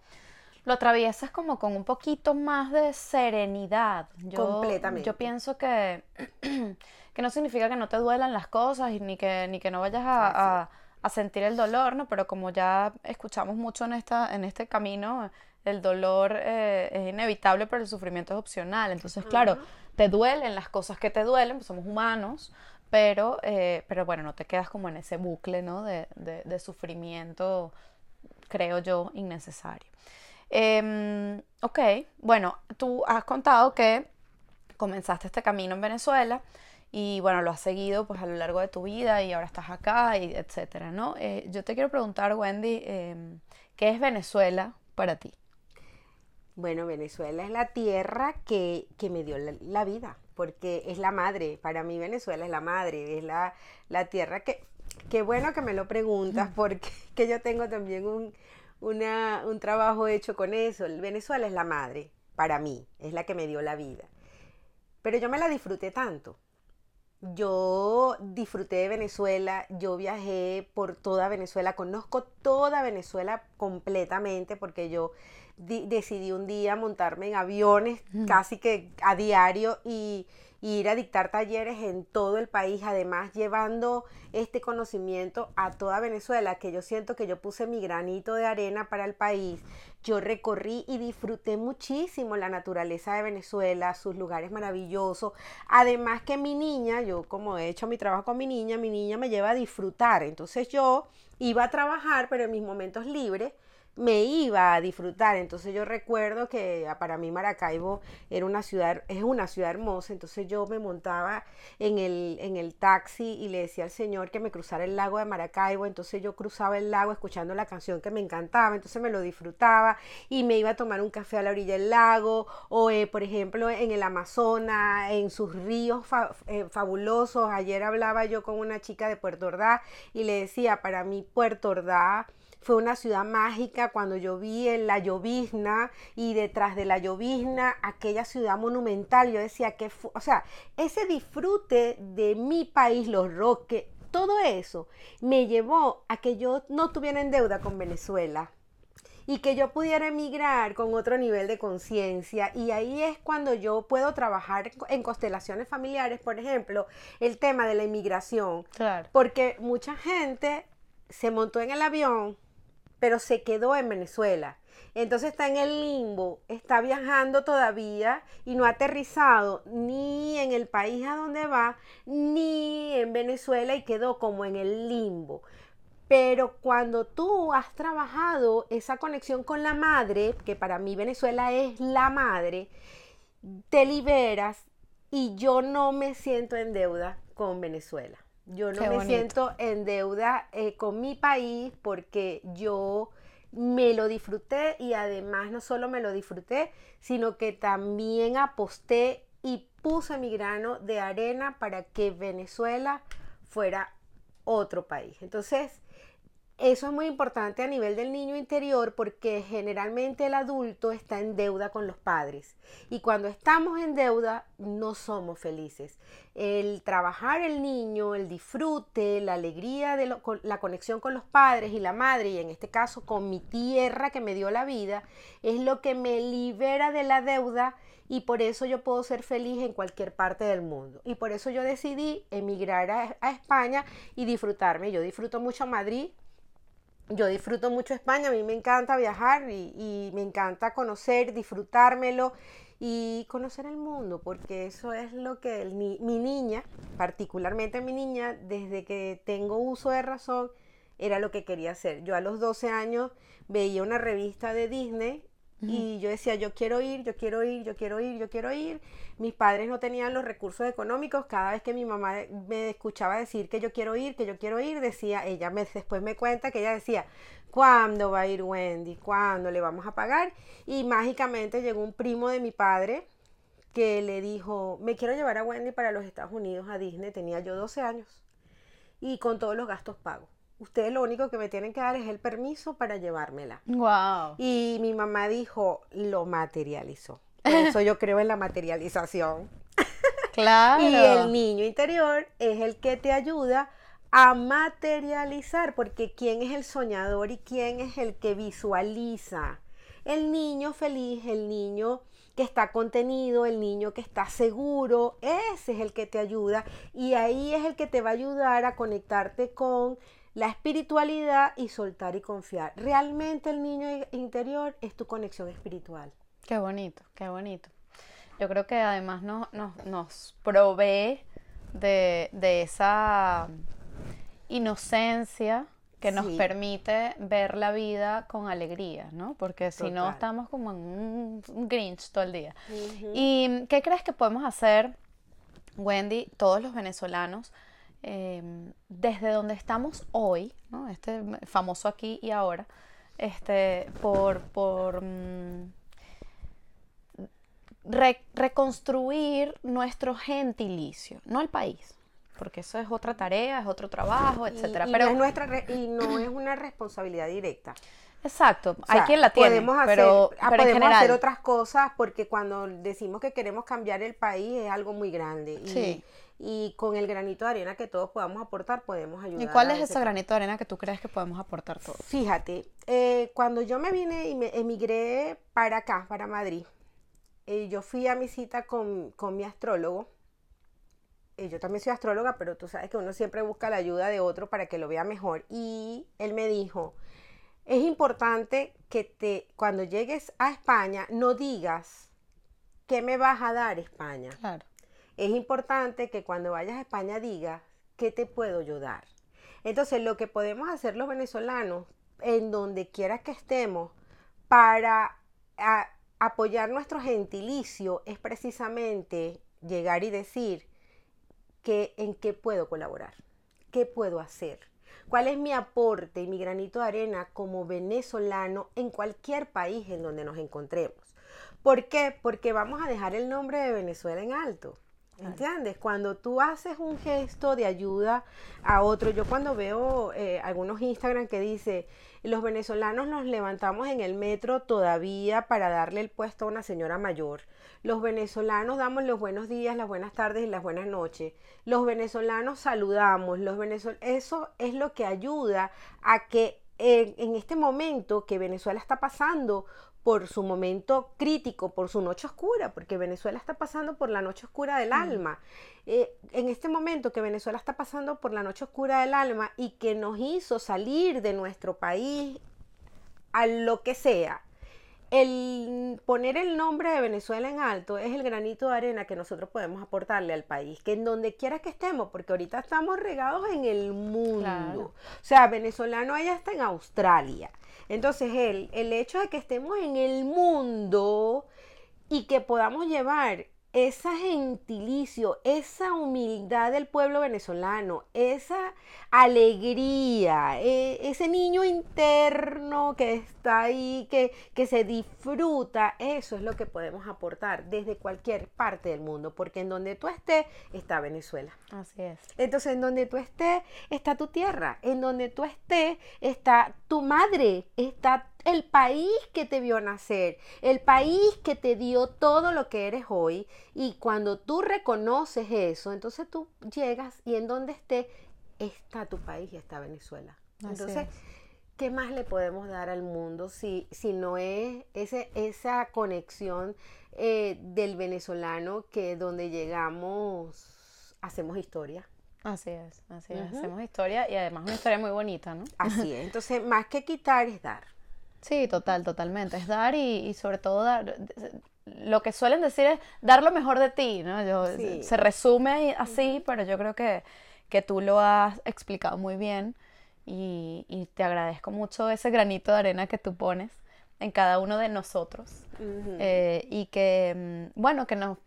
lo atraviesas como con un poquito más de serenidad. Yo, Completamente. Yo pienso que, que no significa que no te duelan las cosas ni que, ni que no vayas a a sentir el dolor, ¿no? Pero como ya escuchamos mucho en, esta, en este camino, el dolor eh, es inevitable, pero el sufrimiento es opcional. Entonces, claro, te duelen las cosas que te duelen, pues somos humanos, pero, eh, pero bueno, no te quedas como en ese bucle, ¿no? De, de, sufrimiento, creo yo, innecesario. Em, ok, bueno, tú has contado que comenzaste este camino en Venezuela y bueno, lo has seguido pues a lo largo de tu vida y ahora estás acá, y etcétera, ¿no? Eh, yo te quiero preguntar, Wendy, em, ¿qué es Venezuela para ti?
Bueno, Venezuela es la tierra que, me dio la, vida, porque es la madre, para mí Venezuela es la madre, es la, la tierra que, qué bueno que me lo preguntas, porque que yo tengo también un, un trabajo hecho con eso, Venezuela es la madre, para mí, es la que me dio la vida, pero yo me la disfruté tanto, yo disfruté de Venezuela, yo viajé por toda Venezuela, conozco toda Venezuela completamente porque yo decidí un día montarme en aviones casi que a diario y ir a dictar talleres en todo el país, además llevando este conocimiento a toda Venezuela, que yo siento que yo puse mi granito de arena para el país. Yo recorrí y disfruté muchísimo la naturaleza de Venezuela, sus lugares maravillosos. Además que mi niña, yo como he hecho mi trabajo con mi niña, mi niña me lleva a disfrutar. Entonces yo iba a trabajar, pero en mis momentos libres me iba a disfrutar. Entonces yo recuerdo que ah, para mí Maracaibo era una ciudad, es una ciudad hermosa. Entonces yo me montaba en el, en el taxi y le decía al señor que me cruzara el lago de Maracaibo. Entonces yo cruzaba el lago escuchando la canción que me encantaba. Entonces me lo disfrutaba y me iba a tomar un café a la orilla del lago. O eh, por ejemplo en el Amazonas, en sus ríos eh, fabulosos. Ayer hablaba yo con una chica de Puerto Ordaz y le decía, para mí Puerto Ordaz fue una ciudad mágica cuando yo vi en la llovizna y detrás de la llovizna aquella ciudad monumental. Yo decía que, o sea, ese disfrute de mi país, los roques, todo eso me llevó a que yo no tuviera en deuda con Venezuela y que yo pudiera emigrar con otro nivel de conciencia. Y ahí es cuando yo puedo trabajar en constelaciones familiares, por ejemplo, el tema de la inmigración. Claro. Porque mucha gente se montó en el avión pero se quedó en Venezuela. Entonces está en el limbo, está viajando todavía y no ha aterrizado ni en el país a donde va, ni en Venezuela y quedó como en el limbo. Pero cuando tú has trabajado esa conexión con la madre, que para mí Venezuela es la madre, te liberas y yo no me siento en deuda con Venezuela. Yo no me siento en deuda eh, con mi país porque yo me lo disfruté y además no solo me lo disfruté, sino que también aposté y puse mi grano de arena para que Venezuela fuera otro país. Entonces, eso es muy importante a nivel del niño interior porque generalmente el adulto está en deuda con los padres y cuando estamos en deuda no somos felices. El trabajar el niño, el disfrute, la alegría de la conexión con los padres y la madre y en este caso con mi tierra que me dio la vida es lo que me libera de la deuda y por eso yo puedo ser feliz en cualquier parte del mundo. Y por eso yo decidí emigrar a, a España y disfrutarme. Yo disfruto mucho Madrid, yo disfruto mucho España, a mí me encanta viajar y, me encanta conocer, disfrutármelo y conocer el mundo, porque eso es lo que mi, niña, particularmente mi niña, desde que tengo uso de razón, era lo que quería hacer. Yo a los 12 años veía una revista de Disney y yo decía, yo quiero ir, yo quiero ir, yo quiero ir, yo quiero ir. Mis padres no tenían los recursos económicos. Cada vez que mi mamá me escuchaba decir que yo quiero ir, que yo quiero ir, decía, ella me, después me cuenta que ella decía, ¿cuándo va a ir Wendy? ¿Cuándo le vamos a pagar? Y mágicamente llegó un primo de mi padre que le dijo, me quiero llevar a Wendy para los Estados Unidos a Disney. Tenía yo 12 años y con todos los gastos pagos ustedes lo único que me tienen que dar es el permiso para llevármela.
Wow.
Y mi mamá dijo, lo materializó. Por eso yo creo en la materialización.
Claro.
y el niño interior es el que te ayuda a materializar, porque ¿quién es el soñador y quién es el que visualiza? El niño feliz, el niño que está contenido, el niño que está seguro, ese es el que te ayuda y ahí es el que te va a ayudar a conectarte con la espiritualidad y soltar y confiar. Realmente el niño interior es tu conexión espiritual.
Qué bonito, qué bonito. Yo creo que además nos provee de, esa inocencia que nos permite ver la vida con alegría, ¿no? Porque si no estamos como en un grinch todo el día. ¿Y qué crees que podemos hacer, Wendy, todos los venezolanos, Em, desde donde estamos hoy, este famoso aquí y ahora, este, por, por mm, reconstruir nuestro gentilicio, no el país, porque eso es otra tarea, es otro trabajo, etcétera.
pero no es nuestra y no es una responsabilidad directa.
Exacto, hay quien la tiene,
podemos hacer, pero, ah, podemos hacer otras cosas porque cuando decimos que queremos cambiar el país es algo muy grande. Y, sí y con el granito de arena que todos podamos aportar podemos ayudar.
¿Y cuál es ese granito de arena que tú crees que podemos aportar todos?
Fíjate, eh, cuando yo me vine y me emigré para acá, para Madrid, eh, yo fui a mi cita con, mi astrólogo. Eh, yo también soy astróloga, pero tú sabes que uno siempre busca la ayuda de otro para que lo vea mejor. Y él me dijo, es importante que te, cuando llegues a España, no digas qué me vas a dar España.
Claro
es importante que cuando vayas a España digas, ¿qué te puedo ayudar? Entonces, lo que podemos hacer los venezolanos en donde quiera que estemos para apoyar nuestro gentilicio es precisamente llegar y decir que en qué puedo colaborar, qué puedo hacer, cuál es mi aporte y mi granito de arena como venezolano en cualquier país en donde nos encontremos. ¿Por qué? Porque vamos a dejar el nombre de Venezuela en alto. ¿Entiendes? Cuando tú haces un gesto de ayuda a otro, yo cuando veo eh, algunos Instagram que dice, los venezolanos nos levantamos en el metro todavía para darle el puesto a una señora mayor. Los venezolanos damos los buenos días, las buenas tardes y las buenas noches. Los venezolanos saludamos. Los Eso es lo que ayuda a que en este momento que Venezuela está pasando por su momento crítico, por su noche oscura, porque Venezuela está pasando por la noche oscura del mm. alma. Eh, en este momento que Venezuela está pasando por la noche oscura del alma y que nos hizo salir de nuestro país a lo que sea, el poner el nombre de Venezuela en alto es el granito de arena que nosotros podemos aportarle al país, que en donde quiera que estemos, porque ahorita estamos regados en el mundo. O sea, venezolano allá está en Australia. Entonces, el, el hecho de que estemos en el mundo y que podamos llevar esa gentilicio, esa humildad del pueblo venezolano, esa alegría, e, ese niño interno que está ahí, que, que se disfruta, eso es lo que podemos aportar desde cualquier parte del mundo, porque en donde tú estés está Venezuela.
Así es.
Entonces, en donde tú estés está tu tierra, en donde tú estés está tu madre, está el país que te vio nacer, el país que te dio todo lo que eres hoy. Y cuando tú reconoces eso, entonces tú llegas y en donde esté está tu país y está Venezuela. entonces, ¿qué más le podemos dar al mundo si, si no es ese, esa conexión eh, del venezolano que donde llegamos hacemos historia?
Así es, así es. Hacemos historia y además una historia muy bonita, ¿no?
Así es. Entonces, más que quitar es dar.
Sí, total, totalmente. Es dar y, sobre todo dar. Lo que suelen decir es dar lo mejor de ti, ¿no? Yo, Se resume así, pero yo creo que, que, tú lo has explicado muy bien y, y, te agradezco mucho ese granito de arena que tú pones en cada uno de nosotros eh, y que, mm, bueno, que nos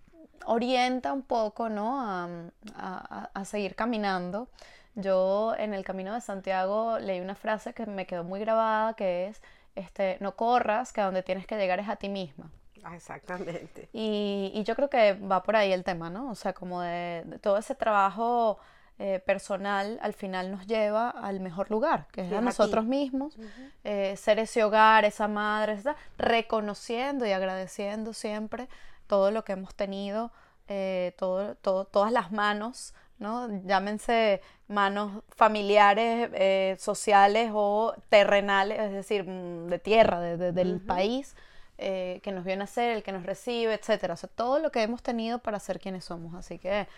orienta un poco, ¿no? A, a, a seguir caminando. Yo en el Camino de Santiago leí una frase que me quedó muy grabada, que es este, no corras, que a donde tienes que llegar es a ti misma.
Ah, exactamente.
Y, yo creo que va por ahí el tema, ¿no? O sea, como de, todo ese trabajo eh, personal al final nos lleva al mejor lugar, que es a nosotros mismos, eh, ser ese hogar, esa madre, reconociendo y agradeciendo siempre todo lo que hemos tenido, eh, todo, todas las manos ¿no? Llámense manos familiares, eh, sociales o terrenales, es decir, mm, de tierra, del país, eh, que nos viene a ser, el que nos recibe, etcétera. O sea, todo lo que hemos tenido para ser quienes somos. Así que,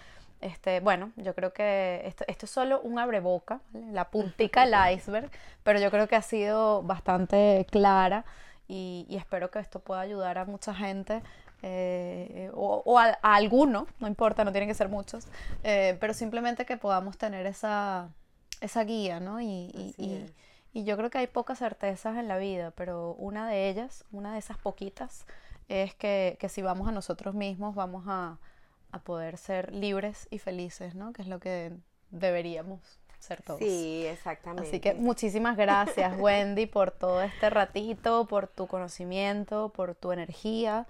este, bueno, yo creo que esto, esto es solo un abreboca, la puntica del iceberg, pero yo creo que ha sido bastante clara y, y espero que esto pueda ayudar a mucha gente eh, o, a, alguno, no importa, no tienen que ser muchos, eh, pero simplemente que podamos tener esa, esa guía, ¿no? Y, y, yo creo que hay pocas certezas en la vida, pero una de ellas, una de esas poquitas, es que, que si vamos a nosotros mismos, vamos a, a, poder ser libres y felices, ¿no? Que es lo que deberíamos ser todos.
Sí, exactamente.
Así que muchísimas gracias, Wendy, por todo este ratito, por tu conocimiento, por tu energía.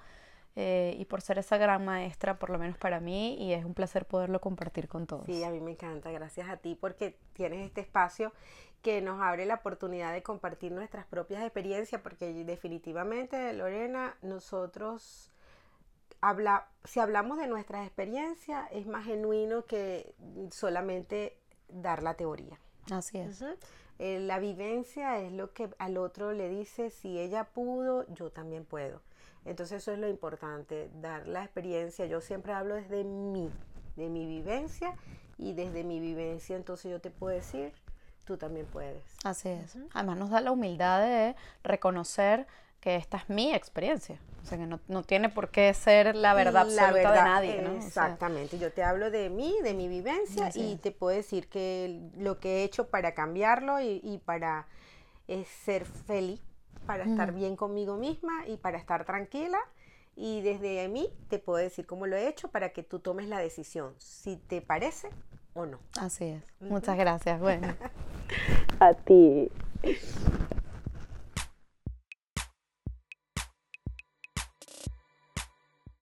Eh, y por ser esa gran maestra, por lo menos para mí, y es un placer poderlo compartir con todos.
Sí, a mí me encanta, gracias a ti porque tienes este espacio que nos abre la oportunidad de compartir nuestras propias experiencias, porque definitivamente, Lorena, nosotros habla, si hablamos de nuestras experiencias, es más genuino que solamente dar la teoría.
Así es.
Eh, la vivencia es lo que al otro le dice, si ella pudo, yo también puedo. Entonces eso es lo importante, dar la experiencia. Yo siempre hablo desde mí, de mi vivencia y desde mi vivencia entonces yo te puedo decir, tú también puedes.
Así es. Además nos da la humildad de reconocer que esta es mi experiencia. O sea, que no, tiene por qué ser la verdad absoluta de nadie.
Exactamente. yo te hablo de mí, de mi vivencia y te puedo decir que lo que he hecho para cambiarlo y, y para es ser feliz, para estar bien conmigo misma y para estar tranquila. Y desde mí te puedo decir cómo lo he hecho para que tú tomes la decisión, si te parece o no.
Así es. Muchas gracias. Bueno.
A ti.